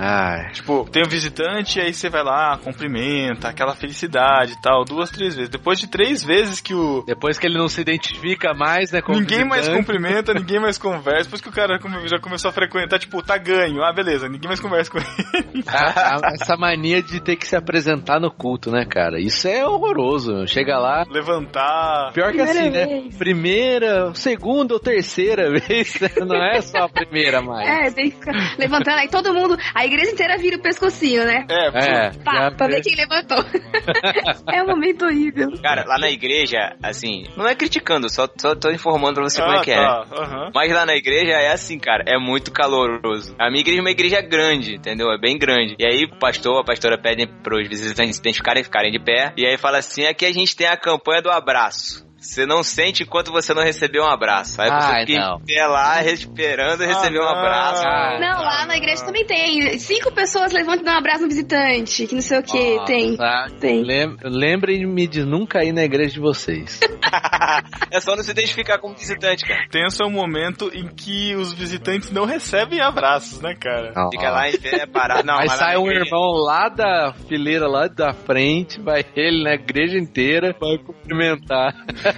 Ai. Tipo, tem um visitante e aí você vai lá, cumprimenta, aquela felicidade e tal, duas, três vezes. Depois de três vezes que o. Depois que ele não se identifica mais, né? Ninguém mais cumprimenta, ninguém mais conversa. Depois que o cara já começou a frequentar, tipo, tá ganho. Ah, beleza, ninguém mais conversa com ele. A- a- essa mania de ter que se apresentar no culto, né, cara? Isso é horroroso. Chega lá. Levantar. Pior que Primeira assim, né? Primeira, segunda ou terceira vez. né? Não é só a primeira mais. É, tem que ficar levantando aí todo mundo, a igreja inteira vira o pescocinho, né? É, É, Pá, pra ver quem levantou. é um momento horrível. Cara, lá na igreja, assim, não é criticando, só, só tô informando pra você como Ah, é que tá, é. aham. Mas lá na igreja é assim, cara, é muito caloroso. A minha igreja é uma igreja grande, entendeu? É bem grande. E aí o pastor, a pastora pedem pros visitantes identificarem e ficarem de pé. E aí fala assim, aqui a gente tem a campanha do abraço. Você não sente enquanto você não recebeu um abraço. Aí você Ai, fica não. em pé lá, esperando receber um não. abraço. Não, lá na igreja também tem. Cinco pessoas levantam e dão um abraço no visitante, que não sei o que. tem. Nossa, Tem. lem- Lembrem-me de nunca ir na igreja de vocês. é só não se identificar como visitante, cara. Tenso é o momento em que os visitantes não recebem abraços, né, cara? Fica lá em pé, parado. Não, Aí sai um igreja- irmão lá da fileira, lá da frente, vai ele na igreja inteira, vai cumprimentar.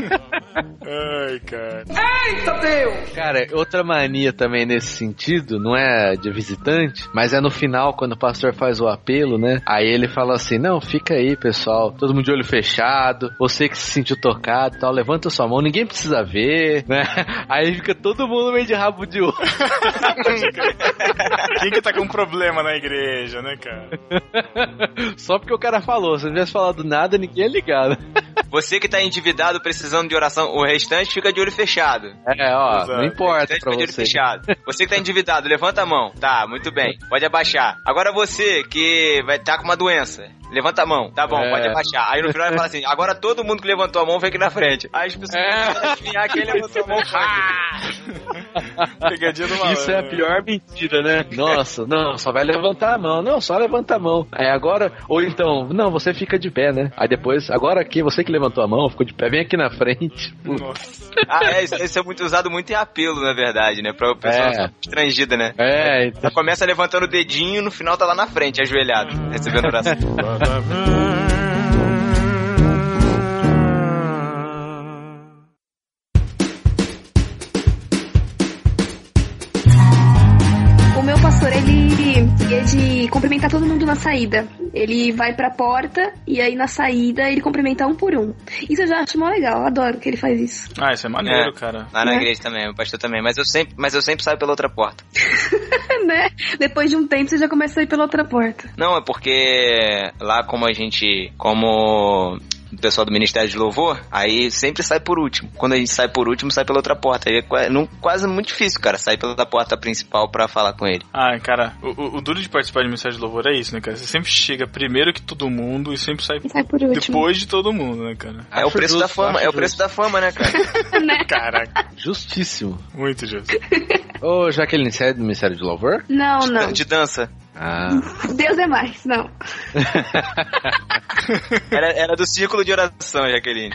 Ai, cara. Eita Deus! Cara, outra mania também nesse sentido, não é de visitante, mas é no final, quando o pastor faz o apelo, né? Aí ele fala assim: Não, fica aí, pessoal, todo mundo de olho fechado, você que se sentiu tocado e tal, levanta sua mão, ninguém precisa ver, né? Aí fica todo mundo meio de rabo de olho. Quem que tá com problema na igreja, né, cara? Só porque o cara falou, se não tivesse falado nada, ninguém ia ligar. né? Você que tá endividado precisando de oração, o restante fica de olho fechado. É, ó, Exato. não importa Restante pra fica de olho você. fechado. Você que tá endividado, levanta a mão. Tá, muito bem. Pode abaixar. Agora você que vai estar com uma doença, levanta a mão. Tá bom, É. pode abaixar. Aí no final ele fala assim: agora todo mundo que levantou a mão vem aqui na frente. Aí as pessoas É. a adivinhar quem levantou a mão. Pegadinha do malandro. Isso é a pior mentira, né? Nossa, não, só vai levantar a mão. Não, só levanta a mão. Aí agora, ou então, não, você fica de pé, né? Aí depois, agora aqui, você que levantou a mão, ficou de pé, vem aqui na frente. Nossa. Ah, é, isso, isso é muito usado muito em apelo, na verdade, né? Pra pessoa É. estrangida, né? É, então. Ela começa levantando o dedinho, no final tá lá na frente, ajoelhado, recebendo oração. O na saída. Ele vai pra porta e aí na saída ele cumprimenta um por um. Isso eu já acho mó legal, eu adoro que ele faz isso. Ah, isso é maneiro, É. cara. Lá na É. igreja também, o pastor também. Mas eu sempre, mas eu sempre saio pela outra porta. né? Depois de um tempo você já começa a ir pela outra porta. Não, é porque lá como a gente, como o pessoal do Ministério de Louvor, aí sempre sai por último. Quando a gente sai por último, sai pela outra porta. Aí é não- quase muito difícil, cara, sair pela porta principal pra falar com ele. Ah, cara, o, o- o duro de participar de mensagem de louvor é isso, né, cara? Você sempre chega primeiro que todo mundo e sempre sai, Sai por último. depois de todo mundo, né, cara? é o Acho preço justo, da fama, é o preço da fama, né, cara? Caraca, Justíssimo. muito justo. Ô, Jaqueline, você é do Ministério de Louvor? Não, não. De dança. Ah. Deus é mais, não. Era, era do círculo de oração, Jaqueline.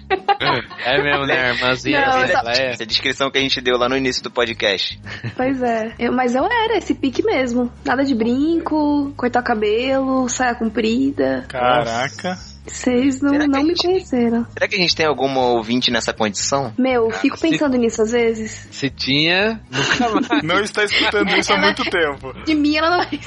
É mesmo, né, irmãzinha? Não, Ela só- é. Essa descrição que a gente deu lá no início do podcast. Pois é. Eu- mas eu era esse pique mesmo. Nada de brinco, cortar cabelo, saia comprida. Caraca. Vocês não, não me conheceram. Será que a gente tem alguma ouvinte nessa condição? Meu, fico pensando nisso às vezes. Se tinha, nunca mais. Não está escutando isso há muito tempo. De mim ela não vai.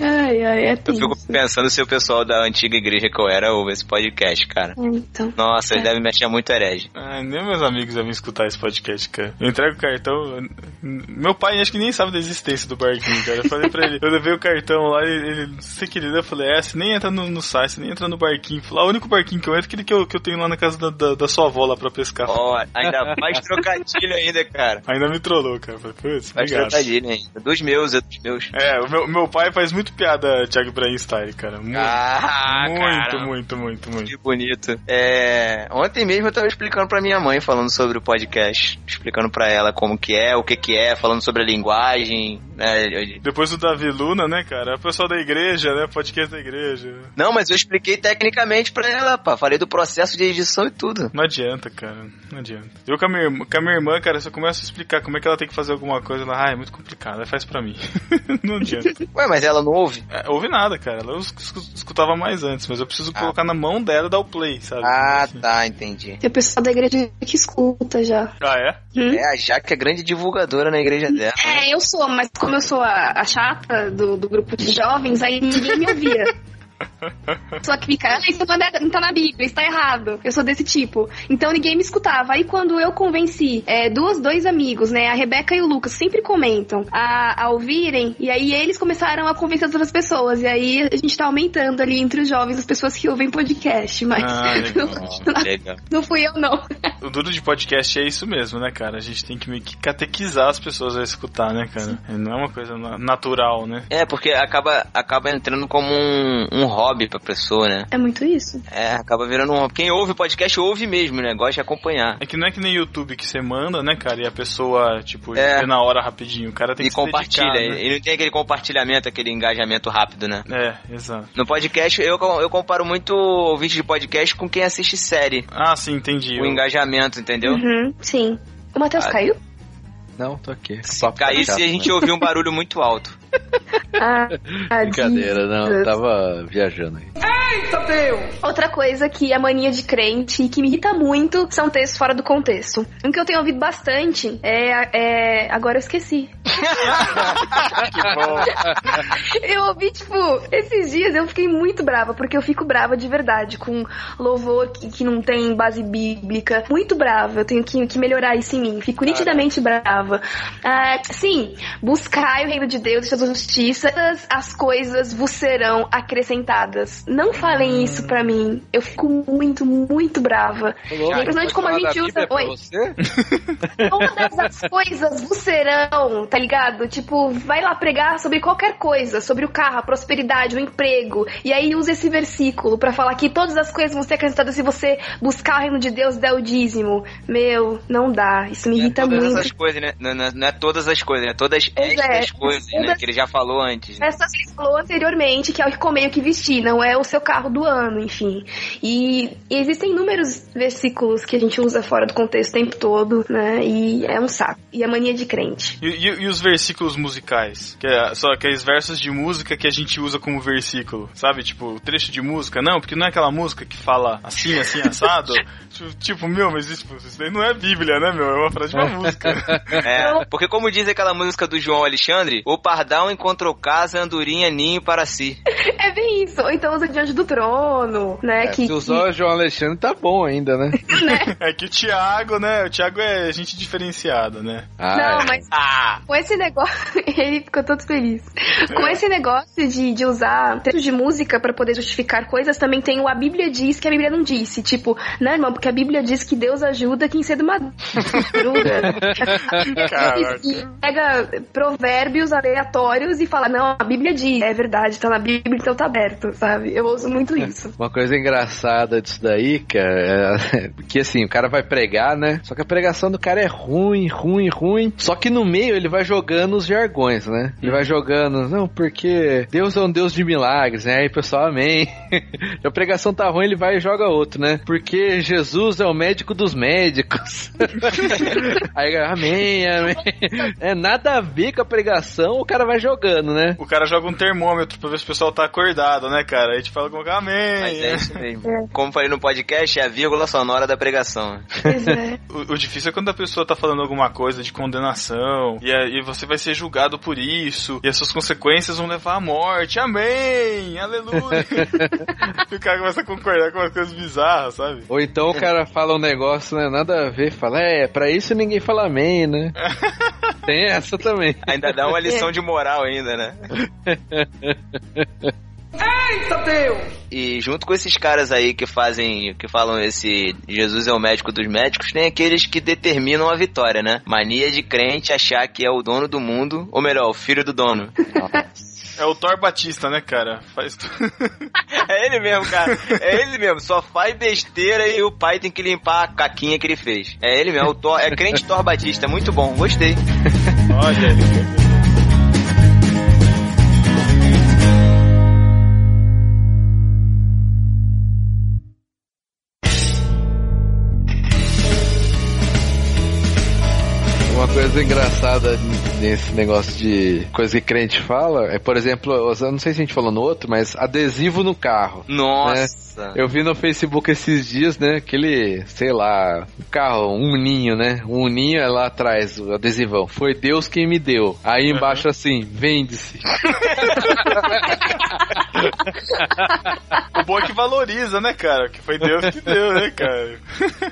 Ai, ai, é Eu tenso. fico pensando se o pessoal da antiga igreja que eu era ouve esse podcast, cara. Então. Nossa, É. ele deve me achar muito herege. Ah, nem meus amigos devem escutar esse podcast, cara. Eu entrego o cartão. eu- Meu pai acho que nem sabe da existência do barquinho, cara. Eu falei pra ele, eu levei o cartão lá e ele, você que ele deu, eu falei, é, você nem entra no, no site, você nem entra no barquinho. Falei, ah, o único barquinho que eu entro é aquele que eu, que eu tenho lá na casa da, da, da sua avó lá pra pescar. Ó, ainda mais trocadilho ainda, cara. Ainda me trollou, cara. Falei, putz, Mais obrigado. trocadilho ainda. Dos meus, é dos meus. É, o meu, meu pai faz muito piada Thiago Ibrahim style, cara. Muito, Ah, muito, cara. muito, muito, muito. Que bonito. É, ontem mesmo eu tava explicando pra minha mãe, falando sobre o podcast. Explicando pra ela como que é, o que que é, falando sobre a linguagem, né? Depois do Davi Luna, né, cara? É o pessoal da igreja, né? Podcast da igreja. Não, mas eu expliquei tecnicamente pra ela, pá. Falei do processo de edição e tudo. Não adianta, cara. Não adianta. Eu com a minha, irmã- com a minha irmã, cara, se eu começo a explicar como é que ela tem que fazer alguma coisa, ela, ah, é muito complicado, aí faz pra mim. não adianta. Ué, mas ela não ouve? É, ouve nada, cara. Ela es- es- escutava mais antes, mas eu preciso colocar na mão dela e dar o play, sabe? Ah, tá, entendi. Tem o pessoal da igreja que escuta já. Ah, é? É, a Jaque é grande divulgadora na igreja dela. É, eu sou, mas como eu sou a, a chata do, do grupo de jovens, aí ninguém me ouvia. Só que fica, ah, isso não é- não tá na Bíblia, isso tá errado. Eu sou desse tipo. Então ninguém me escutava. Aí quando eu convenci é, duas, dois amigos, né, a Rebeca e o Lucas, sempre comentam, a, a ouvirem, e aí eles começaram a convencer as outras pessoas. E aí a gente tá aumentando ali entre os jovens as pessoas que ouvem podcast, mas Ah, legal. Legal. não fui eu não. O duro de podcast é isso mesmo, né, cara? A gente tem que meio que catequizar as pessoas a escutar, né, cara? Não é uma coisa na- natural, né? É, porque acaba, acaba entrando como um, um hobby pra pessoa, né? É muito isso. É, acaba virando um hobby. Quem ouve podcast ouve mesmo, né? Gosta de acompanhar. É que não é que nem YouTube que você manda, né, cara? E a pessoa, tipo, É. vê na hora rapidinho. O cara tem E que se compartilha. dedicar, né? E não tem aquele compartilhamento, aquele engajamento rápido, né? É, exato. No podcast, eu, eu comparo muito ouvinte de podcast com quem assiste série. Ah, sim, entendi. O engajamento, entendeu? Uhum, sim. O Matheus Ah, caiu? Não, tô aqui. Se caísse, a gente ouvir um barulho muito alto. Ah, Brincadeira, não, tava viajando aí. Eita, Deus! Outra coisa que é mania de crente e que me irrita muito são textos fora do contexto. Um que eu tenho ouvido bastante é. é... Agora eu esqueci. Eu ouvi, tipo, esses dias eu fiquei muito brava, porque eu fico brava de verdade com louvor que, que não tem base bíblica. Muito brava. Eu tenho que, que melhorar isso em mim. Fico nitidamente brava. Ah, sim, buscai o reino de Deus e sua justiça, todas as coisas vos serão acrescentadas. Não falem isso pra mim. Eu fico muito, muito brava. É impressionante como a gente usa. Oi. Todas as coisas vos serão, tá ligado? Tipo, vai lá pregar sobre qualquer coisa, sobre o carro, a prosperidade, o emprego. E aí usa esse versículo pra falar que todas as coisas vão ser acrescentadas se você buscar o reino de Deus e der o dízimo. Meu, não dá. Isso me irrita todas muito. essas coisas, né? Não, não- não é todas as coisas, né? Todas Pois estas é. coisas, né? Todas- Que ele já falou antes. né? Essas que ele falou anteriormente, que é o que comer e o que vestir, não é o seu carro do ano, enfim. E, e existem inúmeros versículos que a gente usa fora do contexto o tempo todo, né? E é um saco. E é mania de crente. E, e- e os versículos musicais? Que é só aqueles versos de música que a gente usa como versículo, sabe? Tipo, trecho de música. Não, porque não é aquela música que fala assim, assim, assado. tipo, tipo, meu, mas isso, isso daí não é Bíblia, né, meu? É uma frase de uma música. É, porque como diz aquela música do João Alexandre, o pardal encontrou casa, andorinha, ninho para si. É bem isso. Ou então usa diante do trono, né? É, que, se usar o João Alexandre tá bom ainda, né? É que o Thiago, né? O Thiago é gente diferenciada, né? Ah, Não, é. mas com esse negócio, ele ficou todo feliz. Com esse negócio de, de usar textos de música pra poder justificar coisas, também tem o a Bíblia diz que a Bíblia não disse. Tipo, não, irmão, porque a Bíblia diz que Deus ajuda quem cedo madruga. E pega provérbios aleatórios e fala, não, a Bíblia diz, é verdade, tá na Bíblia, então tá aberto, sabe? Eu uso muito isso. Uma coisa engraçada disso daí, cara, é que assim, o cara vai pregar, né? Só que a pregação do cara é ruim, ruim, ruim. Só que no meio ele vai jogando os jargões, né? Ele vai jogando, não, porque Deus é um Deus de milagres, né? Aí o pessoal, amém. a pregação tá ruim, ele vai e joga outro, né? Porque Jesus é o médico dos médicos. Aí, amém, amém. É nada a ver com a pregação, o cara vai jogando, né? O cara joga um termômetro pra ver se o pessoal tá acordado, né, cara? A gente fala com amém. Mas é isso mesmo. Como falei no podcast, é a vírgula sonora da pregação. O, o difícil é quando a pessoa tá falando alguma coisa de condenação e aí você vai ser julgado por isso e as suas consequências vão levar à morte. Amém! Aleluia! e o cara começa a concordar com umas coisas bizarras, sabe? Ou então o cara fala um negócio, né? Nada a ver, fala, é, pra isso ninguém fala amém, né? Tem essa também. Ainda dá uma lição de moral ainda, né? Eita Deus! E junto com esses caras aí que fazem, que falam esse Jesus é o médico dos médicos, tem aqueles que determinam a vitória, né? Mania de crente achar que é o dono do mundo, ou melhor, o filho do dono. É o Thor Batista, né, cara? Faz tudo. É ele mesmo, cara. É ele mesmo. Só faz besteira e o pai tem que limpar a caquinha que ele fez. É ele mesmo. É, o Thor, é crente Thor Batista. Muito bom. Gostei. Olha ele. Coisa engraçada nesse negócio de coisa que crente fala é, por exemplo, eu não sei se a gente falou no outro, mas adesivo no carro. Nossa. né? Eu vi no Facebook esses dias, né, aquele, sei lá, um carro, um ninho, né? Um ninho é lá atrás, o adesivão. Foi Deus quem me deu. Aí embaixo assim, vende-se. O bom é que valoriza, né, cara? Que foi Deus que deu, né, cara?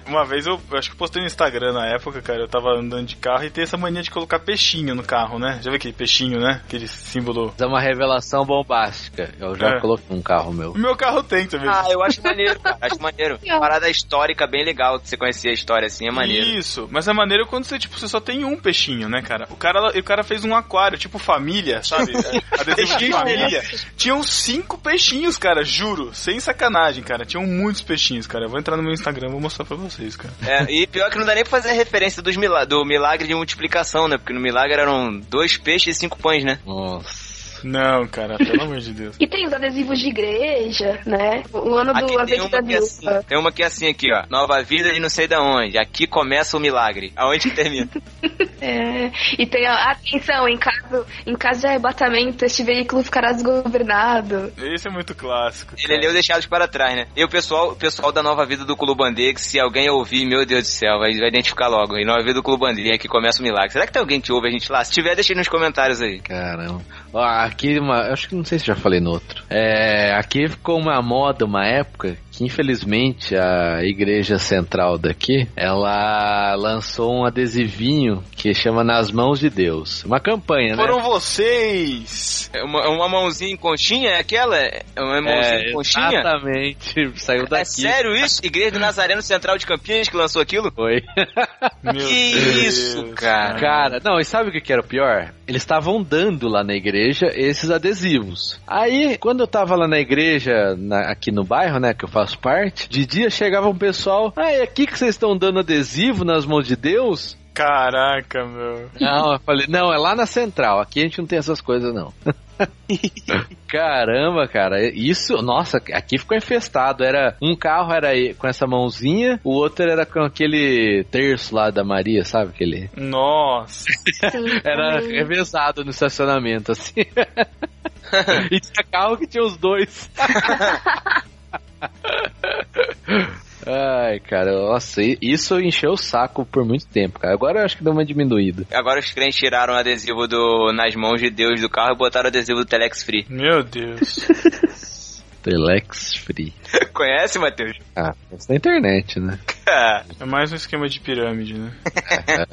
Uma vez eu, eu acho que postei no Instagram na época, cara. Eu tava andando de carro e tem essa mania de colocar peixinho no carro, né? Já viu aquele peixinho, né? Aquele símbolo. É uma revelação bombástica. Eu já É. coloquei um carro meu. O meu carro tem também. Ah, eu acho maneiro, cara. Acho maneiro. Parada histórica bem legal que você conhecia a história assim, é maneiro. Isso, mas é maneiro quando você, tipo, você só tem um peixinho, né, cara? O cara, o cara fez um aquário, tipo família, sabe? Adesivo de família. Tinham cinco peixinhos, cara, juro. Sem sacanagem, cara. Tinham muitos peixinhos, cara. Eu vou entrar no meu Instagram e vou mostrar pra vocês, cara. É, e pior que não dá nem pra fazer referência dos mila do milagre de multiplicação, né? Porque no milagre eram dois peixes e cinco pães, né? Nossa. Não, cara, pelo amor de Deus. E tem os adesivos de igreja, né? O ano do uma da que é assim, viúva. tem uma que é assim aqui, ó. Nova vida de não sei da onde. Aqui começa o milagre. Aonde que termina? É, e tem a atenção, em caso, em caso de arrebatamento, este veículo ficará desgovernado. Esse é muito clássico. Ele leu deixados para trás, né? E o pessoal, o pessoal da Nova Vida do Clubandê, que se alguém ouvir, meu Deus do céu, vai, vai identificar logo. E Nova Vida do Clubandê, aqui começa o milagre. Será que tem alguém que ouve a gente lá? Se tiver, deixa aí nos comentários aí. Caramba. Ó, aqui, uma, acho que não sei se já falei no outro. É, aqui ficou uma moda, uma época, que infelizmente a igreja central daqui, ela lançou um adesivinho que chama Nas Mãos de Deus. Uma campanha, né? Foram vocês! É uma, uma mãozinha em conchinha? É aquela? É uma mãozinha É, em conchinha? exatamente. Saiu daqui. É sério isso? Igreja do Nazareno Central de Campinas que lançou aquilo? Foi. que isso, cara? Cara, não, e sabe o que que era o pior? Eles estavam dando lá na igreja esses adesivos. Aí, quando eu tava lá na igreja, na- aqui no bairro, né, que eu faço parte, de dia chegava um pessoal, ah, é aqui que vocês estão dando adesivo nas mãos de Deus? Caraca, meu. Não, eu falei, não, é lá na central, aqui a gente não tem essas coisas, não. Caramba, cara, isso, nossa, aqui ficou infestado. Era um carro era com essa mãozinha, o outro era com aquele terço lá da Maria, sabe aquele? Nossa. Era revezado no estacionamento, assim. e tinha carro que tinha os dois. Ai, cara, nossa, isso encheu o saco por muito tempo, cara. Agora eu acho que deu uma diminuída. Agora os crentes tiraram o adesivo do Nas Mãos de Deus do carro e botaram o adesivo do Telex Free. Meu Deus. Telex Free. Conhece, Matheus? Ah, isso na internet, né? É mais um esquema de pirâmide, né?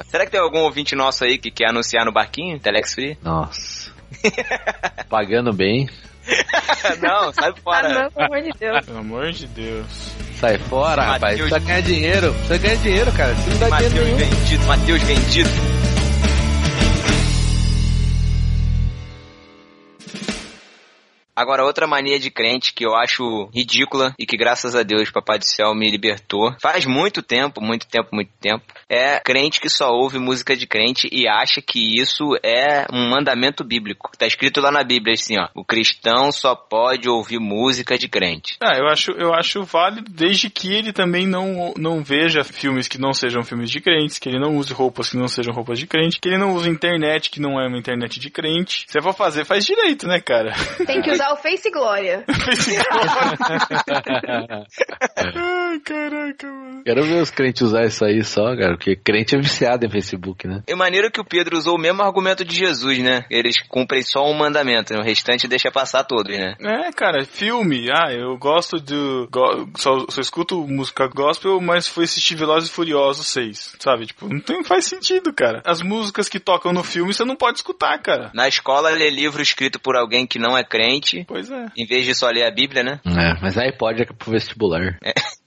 Será que tem algum ouvinte nosso aí que quer anunciar no barquinho? Telex Free? Nossa. Pagando bem. não, sai Ah, fora. não, pelo amor de Deus. Pelo amor de Deus. Sai fora, rapaz. Mateus- Precisa ganhar dinheiro. Precisa ganhar dinheiro, cara. Você não dá Matheus dinheiro nenhum. vendido, Matheus vendido. Agora, outra mania de crente que eu acho ridícula e que graças a Deus Papai do Céu me libertou, faz muito tempo, muito tempo, muito tempo, é crente que só ouve música de crente e acha que isso é um mandamento bíblico. Tá escrito lá na Bíblia assim, ó, o cristão só pode ouvir música de crente. Ah, eu acho, eu acho válido desde que ele também não, não veja filmes que não sejam filmes de crentes, que ele não use roupas que não sejam roupas de crente, que ele não use internet que não é uma internet de crente. Se é pra fazer, faz direito, né, cara? Tem que usar o Face Glória. Ai, caraca, mano. Quero ver os crentes usar isso aí só, cara, porque crente é viciado em Facebook, né? É maneiro que o Pedro usou o mesmo argumento de Jesus, né? Eles cumprem só um mandamento, né? o restante deixa passar todos, né? É, cara, filme. Ah, eu gosto do. go- só, só escuto música gospel, mas fui assistir Velozes e Furiosos 6. Sabe? Tipo, não tem, faz sentido, cara. As músicas que tocam no filme você não pode escutar, cara. Na escola, ler livro escrito por alguém que não é crente, Pois é. em vez de só ler a Bíblia, né? É, mas aí pode é pro vestibular.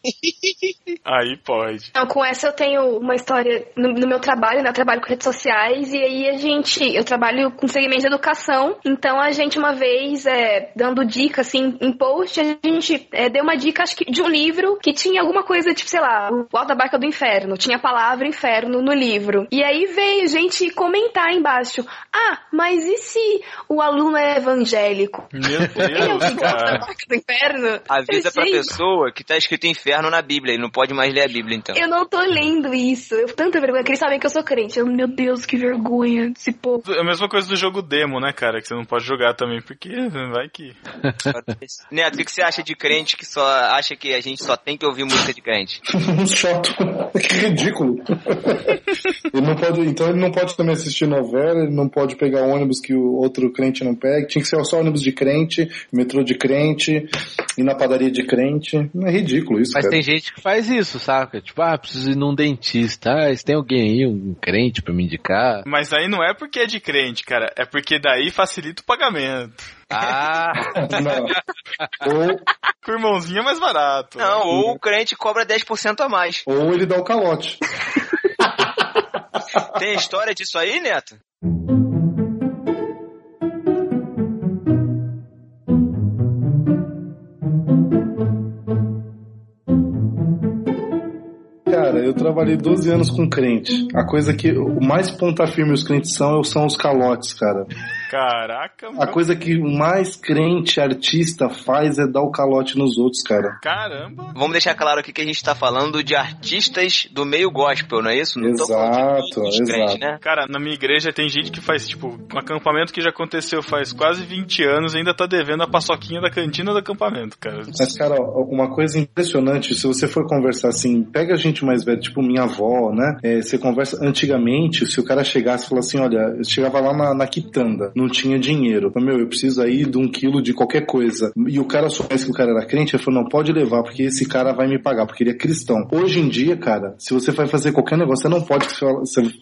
Aí pode. Então, com essa eu tenho uma história no, no meu trabalho, né? Eu trabalho com redes sociais e aí a gente, eu trabalho com segmento de educação, então a gente uma vez, é, dando dica, assim, em post, a gente é, deu uma dica, acho que de um livro que tinha alguma coisa, tipo, sei lá, o Alto da Barca do Inferno, tinha a palavra inferno no livro. E aí veio gente comentar embaixo, ah, mas e se o aluno é evangélico? Meu Ele é o Deus, gosta da cara. Do Inferno? Avisa pra Gente, pessoa que tá escrito inferno na Bíblia e não pode mais ler a Bíblia, então. Eu não tô lendo isso. Eu tenho tanta vergonha que eles sabem que eu sou crente. Eu, meu Deus, que vergonha desse povo. É a mesma coisa do jogo demo, né, cara? Que você não pode jogar também, porque vai que. Neto, o que, que você acha de crente que só acha que a gente só tem que ouvir música de crente? Chato. que ridículo. ele não pode, então ele não pode também assistir novela, ele não pode pegar ônibus que o outro crente não pega. Tinha que ser só ônibus de crente, metrô de crente, ir na padaria de crente. Não é ridículo isso, Mas cara. tem gente que faz isso, saca? Tipo, ah, preciso ir num dentista. Ah, se tem alguém aí, um crente pra me indicar. Mas aí não é porque é de crente, cara. É porque daí facilita o pagamento. Ah! Ou, Com o irmãozinho é mais barato. Não, ou o crente cobra 10% a mais. ou ele dá o calote. Tem história disso aí, Neto? Cara, eu trabalhei 12 anos com crente. A coisa que o mais ponta firme os crentes são são os calotes, cara. Caraca, A mano. coisa que o mais crente artista faz é dar o calote nos outros, cara. Caramba. Vamos deixar claro aqui que a gente tá falando de artistas do meio gospel, não é isso? Não tô falando Exato, de crente, exato. né? Cara, na minha igreja tem gente que faz, tipo, um acampamento que já aconteceu faz quase 20 anos e ainda tá devendo a paçoquinha da cantina do acampamento, cara. Mas, cara, ó, uma coisa impressionante, se você for conversar assim, pega a gente mais velha, tipo minha avó, né? É, você conversa antigamente, se o cara chegasse e falasse assim, olha, eu chegava lá na, na quitanda, não tinha dinheiro. Falei, Meu, eu preciso aí de um quilo de qualquer coisa. E o cara soubesse que o cara era crente, ele falou, não, pode levar, porque esse cara vai me pagar, porque ele é cristão. Hoje em dia, cara, se você vai fazer qualquer negócio, você não pode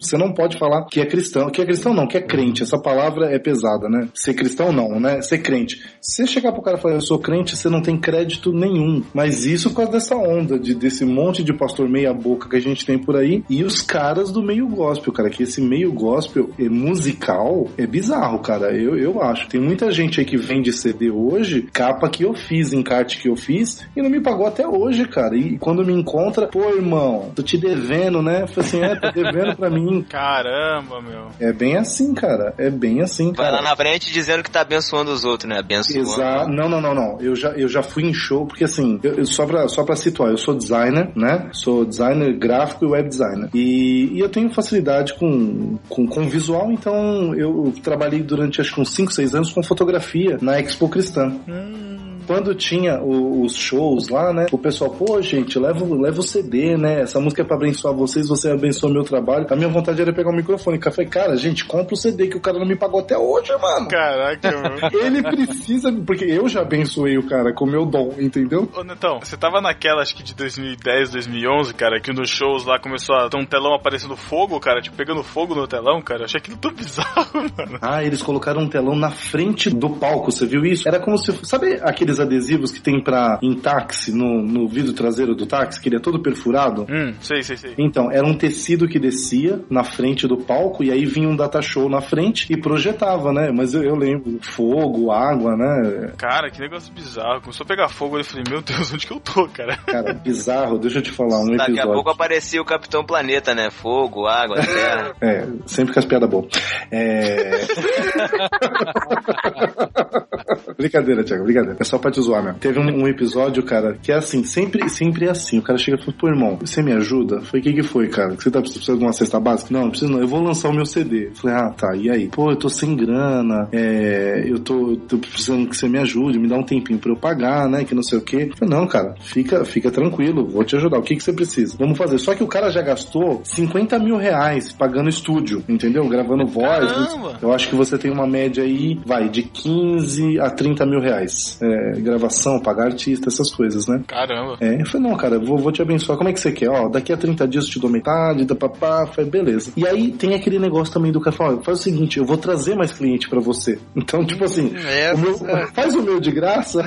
você não pode falar que é cristão, que é cristão não, que é crente. Essa palavra é pesada, né? Ser cristão não, né? Ser crente. Se você chegar pro cara e falar, eu sou crente, você não tem crédito nenhum. Mas isso por causa dessa onda, de, desse monte de pastor meia boca que a gente tem por aí, e os caras do meio gospel, cara, que esse meio gospel é musical é bizarro, cara. Eu, eu acho. Tem muita gente aí que vende CD hoje, capa que eu fiz, encarte que eu fiz, e não me pagou até hoje, cara. E quando me encontra, pô, irmão, tô te devendo, né? Falei assim, é, tô devendo pra mim. Caramba, meu. É bem assim, cara. É bem assim, Vai cara. lá na frente dizendo que tá abençoando os outros, né? Abençoando. Exato. Não, não, não, não. Eu já, eu já fui em show, porque assim, eu, eu- só, pra, só pra situar, eu sou designer, né? Sou designer gráfico e web designer. E, e eu tenho facilidade com, com, com visual, então eu trabalhei durante acho que uns 5, 6 anos com fotografia na Expo Cristã. Quando tinha o- os shows lá, né? O pessoal, pô, gente, leva, o- leva o CD, né? Essa música é pra abençoar vocês, você abençoa meu trabalho. A minha vontade era pegar o microfone. Eu falei, cara, gente, compra o CD que o cara não me pagou até hoje, mano. Caraca, meu. Ele precisa, porque eu já abençoei o cara com o meu dom, entendeu? Ô, Netão, você tava naquela, acho que de 2010, 2011, cara, que nos shows lá começou a ter um telão aparecendo fogo, cara, tipo, pegando fogo no telão, cara. Eu achei aquilo tão bizarro, mano. Ah, eles colocaram um telão na frente do palco, você viu isso? Era como se, sabe aqueles aqueles adesivos que tem pra, em táxi, no, no vidro traseiro do táxi, que ele é todo perfurado? Hum, sei, sei, sei. Então, era um tecido que descia na frente do palco e aí vinha um data show na frente e projetava, né? Mas eu, eu lembro, fogo, água, né? Cara, que negócio bizarro. Começou a pegar fogo, eu falei, meu Deus, onde que eu tô, cara? Cara, bizarro, deixa eu te falar um Daqui a episódio. pouco aparecia o Capitão Planeta, né? Fogo, água, terra. É, sempre com as piadas boas. É... brincadeira, Thiago, brincadeira. É só pra te zoar mesmo. Teve um, um episódio, cara, que é assim, sempre, sempre é assim. O cara chega e fala, pô, irmão, você me ajuda? Foi o que que foi, cara? Você tá precisando de uma cesta básica? Não, não preciso não. Eu vou lançar o meu CD. Eu Falei, ah, tá, e aí? Pô, eu tô sem grana, é, eu tô, tô precisando que você me ajude, me dá um tempinho pra eu pagar, né, que não sei o quê. Eu Falei, não, cara, fica, fica tranquilo, vou te ajudar. O que que você precisa? Vamos fazer. Só que o cara já gastou 50 mil reais pagando estúdio, entendeu? Gravando voz. Caramba! Eu acho que você tem uma média aí, vai, de 15 a 30 mil reais. É, gravação, pagar artista, essas coisas, né? Caramba. É, eu falei, não, cara, vou, vou te abençoar. Como é que você quer? Ó, daqui a 30 dias eu te dou metade, da papá. Falei, beleza. E aí tem aquele negócio também do cara, fala, ó, faz o seguinte, eu vou trazer mais cliente pra você. Então, tipo assim, Essa- o meu- faz o meu de graça.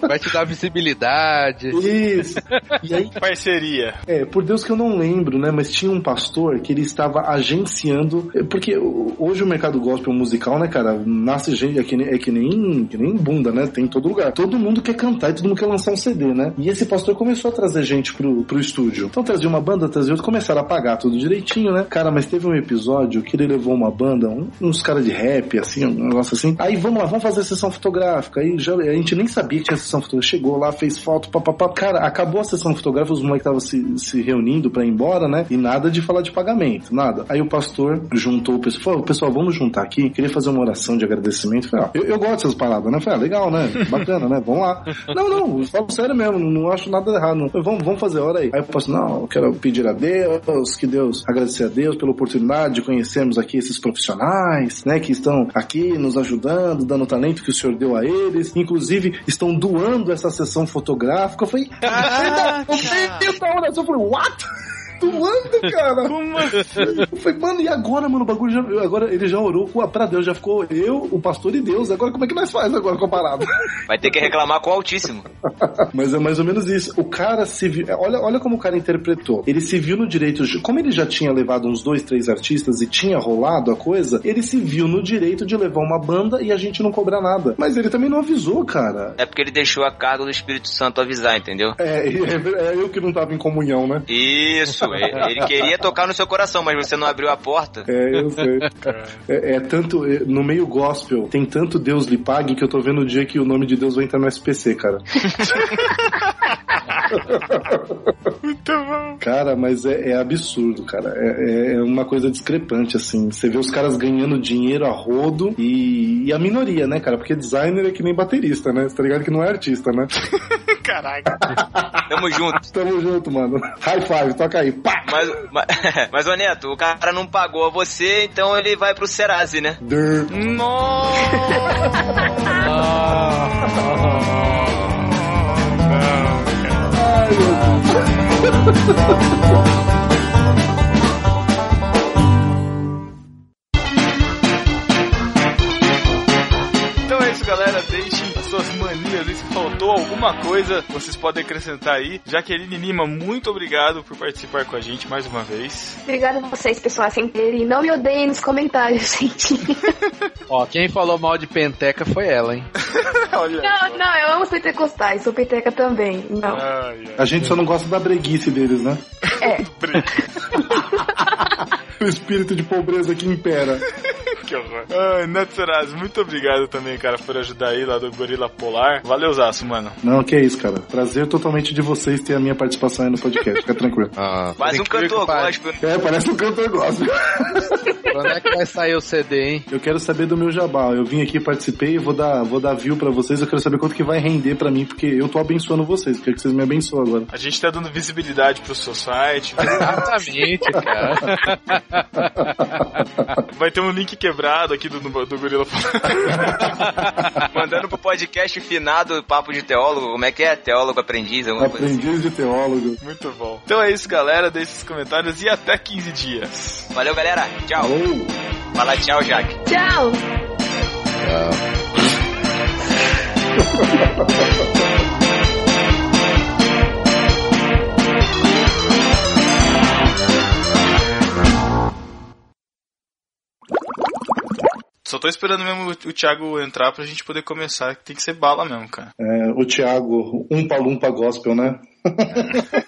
Vai te dar visibilidade. Isso. E aí, Parceria. é, por Deus que eu não lembro, né? Mas tinha um pastor que ele estava agenciando. é, Porque hoje o mercado gospel musical, né, cara, nasce gente. É que, nem, é que, nem, que nem bunda, né? Tem em todo lugar. Todo mundo quer cantar e todo mundo quer lançar um CD, né? E esse pastor começou a trazer gente pro, pro estúdio. Então trazia uma banda, trazia outra, começaram a pagar tudo direitinho, né? Cara, mas teve um episódio que ele levou uma banda, um- uns caras de rap, assim, um negócio assim. Aí vamos lá, vamos fazer sessão fotográfica. Aí já, a gente nem sabia que tinha sessão fotográfica. Chegou lá, fez foto, papapá. Cara, acabou a sessão fotográfica, os moleques estavam se, se reunindo pra ir embora, né? E nada de falar de pagamento, nada. Aí o pastor juntou o pessoal, falou, pessoal, vamos juntar aqui. Queria fazer uma oração de agradecimento. Falei, ah, eu, eu gosto dessas paradas, né? Falei, ah, legal, né? Bacana, né? Vamos lá. Não, não, eu falo sério mesmo, não, não acho nada errado. Não. Vamos, vamos fazer hora aí. Aí o pastor, não, eu quero pedir a Deus, que Deus, agradecer a Deus pela oportunidade de conhecermos aqui esses profissionais, né? Que estão aqui nos ajudando, dando o talento que o senhor deu a eles. Inclusive, estão doando essa sessão fotográfica. Eu falei, eu oração. Eu falei, what? Doando, cara? Como assim? Eu falei, mano, e agora, mano? O bagulho já. Agora ele já orou com- pra Deus, já ficou eu, o pastor e Deus. Agora como é que nós faz agora com a parada? Vai ter que reclamar com o Altíssimo. Mas é mais ou menos isso. O cara se viu. Olha, olha como o cara interpretou. Ele se viu no direito. de- Como ele já tinha levado uns dois, três artistas e tinha rolado a coisa, ele se viu no direito de levar uma banda e a gente não cobrar nada. Mas ele também não avisou, cara. É porque ele deixou a carga do Espírito Santo avisar, entendeu? É, é, é eu que não tava em comunhão, né? Isso, ele ele queria tocar no seu coração, mas você não abriu a porta. É, eu sei. É, é tanto. é, no meio gospel, tem tanto Deus lhe pague que eu tô vendo o dia que o nome de Deus vai entrar no SPC, cara. Muito bom. Cara, mas é, é absurdo, cara. É, é uma coisa discrepante, assim. Você vê os caras ganhando dinheiro a rodo e, e a minoria, né, cara? Porque designer é que nem baterista, né? Você tá ligado que não é artista, né? Caraca. Tamo junto. Tamo junto, mano. High five, toca aí. Pá! Mas, mas, mas, ô Neto, o cara não pagou você, então ele vai pro Serasa, né? Der. Então é isso, galera. Deixem as suas manias aí. Se faltou alguma coisa, vocês podem acrescentar aí. Jaqueline Lima, muito obrigado por participar com a gente mais uma vez. Obrigada a vocês, pessoal, sem E não me odeiem nos comentários, gente. Ó, quem falou mal de penteca foi ela, hein? Olha. Não, não, eu amo os pentecostais, sou peteca também. Não. Ai, ai. A gente só não gosta da breguice deles, né? É. O espírito de pobreza que impera. Que horror. Ai, Serasa, muito obrigado também, cara, por ajudar aí lá do Gorila Polar. Valeu, Zaço, mano. Não, que é isso, cara. Prazer totalmente de vocês ter a minha participação aí no podcast. Fica tranquilo. Ah, Quase um cantor gospel. É, parece um cantor gospel. Quando é que vai sair o CD, hein? Eu quero saber do meu jabá. Eu vim aqui, participei, vou dar, vou dar view pra vocês. Eu quero saber quanto que vai render pra mim, porque eu tô abençoando vocês. Quero que vocês me abençoem agora. A gente tá dando visibilidade pro seu site. Exatamente, cara. Vai ter um link quebrado aqui do, do Gorila. Mandando pro podcast finado Papo de Teólogo. Como é que é? Teólogo aprendiz? Alguma coisa assim. Aprendiz de teólogo. Muito bom. Então é isso, galera. Deixe esses comentários e até 15 dias. Valeu, galera. Tchau. Fala tchau, Jaque. Tchau! Tchau. só tô esperando mesmo o, o Thiago entrar pra gente poder começar. Tem que ser bala mesmo, cara. É, o Thiago, Umpa Lumpa Gospel, né?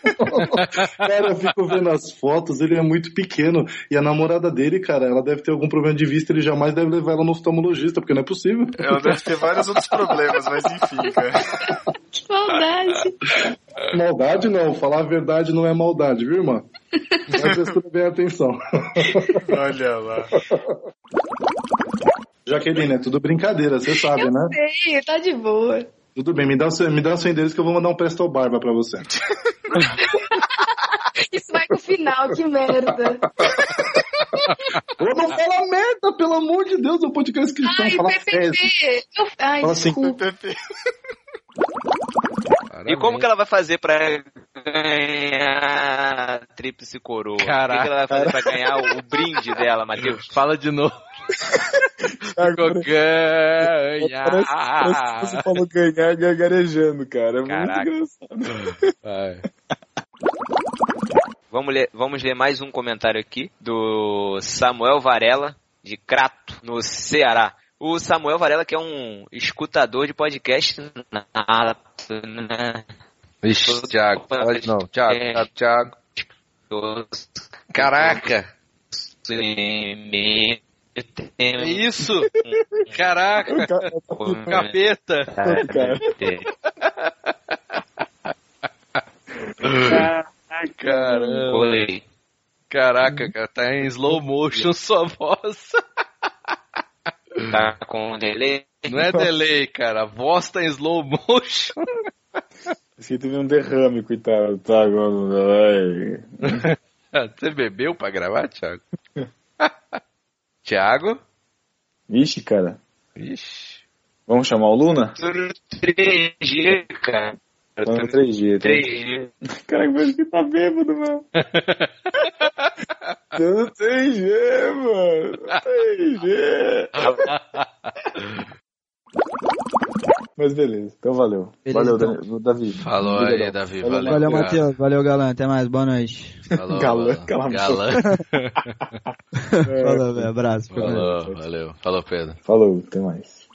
cara, eu fico vendo as fotos, ele é muito pequeno. E a namorada dele, cara, ela deve ter algum problema de vista, ele jamais deve levar ela no oftalmologista, porque não é possível. Ela deve ter vários outros problemas, mas enfim, cara. Que maldade. Maldade não, falar a verdade não é maldade, viu, irmã? Presta bem atenção. Olha lá. Jaqueline, é tudo brincadeira, você sabe, Eu né? sei, tá de boa. Tudo bem, me dá, o seu, me dá o seu endereço que eu vou mandar um Presto Barba pra você. Isso vai no final, que merda. Ô, não fala merda, pelo amor de Deus, eu podcast cristão, Ai, fala PPP. fezes. Eu- Ai, Fala assim, desculpa. E como que ela vai fazer pra ganhar tríplice coroa? O que, que Caraca. ela vai fazer pra ganhar o, o brinde dela, Matheus? Fala de novo. Ficou ganha. Parece, parece que você falou ganhar gagarejando, cara. É Caraca. muito engraçado. Vai. Vamos ler, vamos ler mais um comentário aqui do Samuel Varela, de Crato, no Ceará. O Samuel Varela, que é um escutador de podcast nato, né? Ixi, Thiago, fala de novo. Thiago, Thiago, Thiago. Caraca! É isso? Caraca! Capeta! Caramba! Oi. Caraca, cara, tá em slow motion sua voz. Tá com delay? Não é delay, cara. A voz tá em slow motion. Esse aqui teve um derrame, coitado. Tá agora. Você bebeu pra gravar, Thiago? Thiago? Vixe, cara. Ixi. Vamos chamar o Luna? 3G, cara. No 3G. Tá? 3G. Caraca, parece que tá bêbado, mano. No 3G, mano. 3G. Mas beleza, então valeu. Beleza, valeu, então. Davi. Falou aí, Obrigadão. Davi. Valeu, Valeu, Valeu. Matheus. Valeu, galã. Até mais. Boa noite. Falou, Galã, Galã. Falou, velho. Abraço. Falou, valeu. Falou, Pedro. Falou, até mais.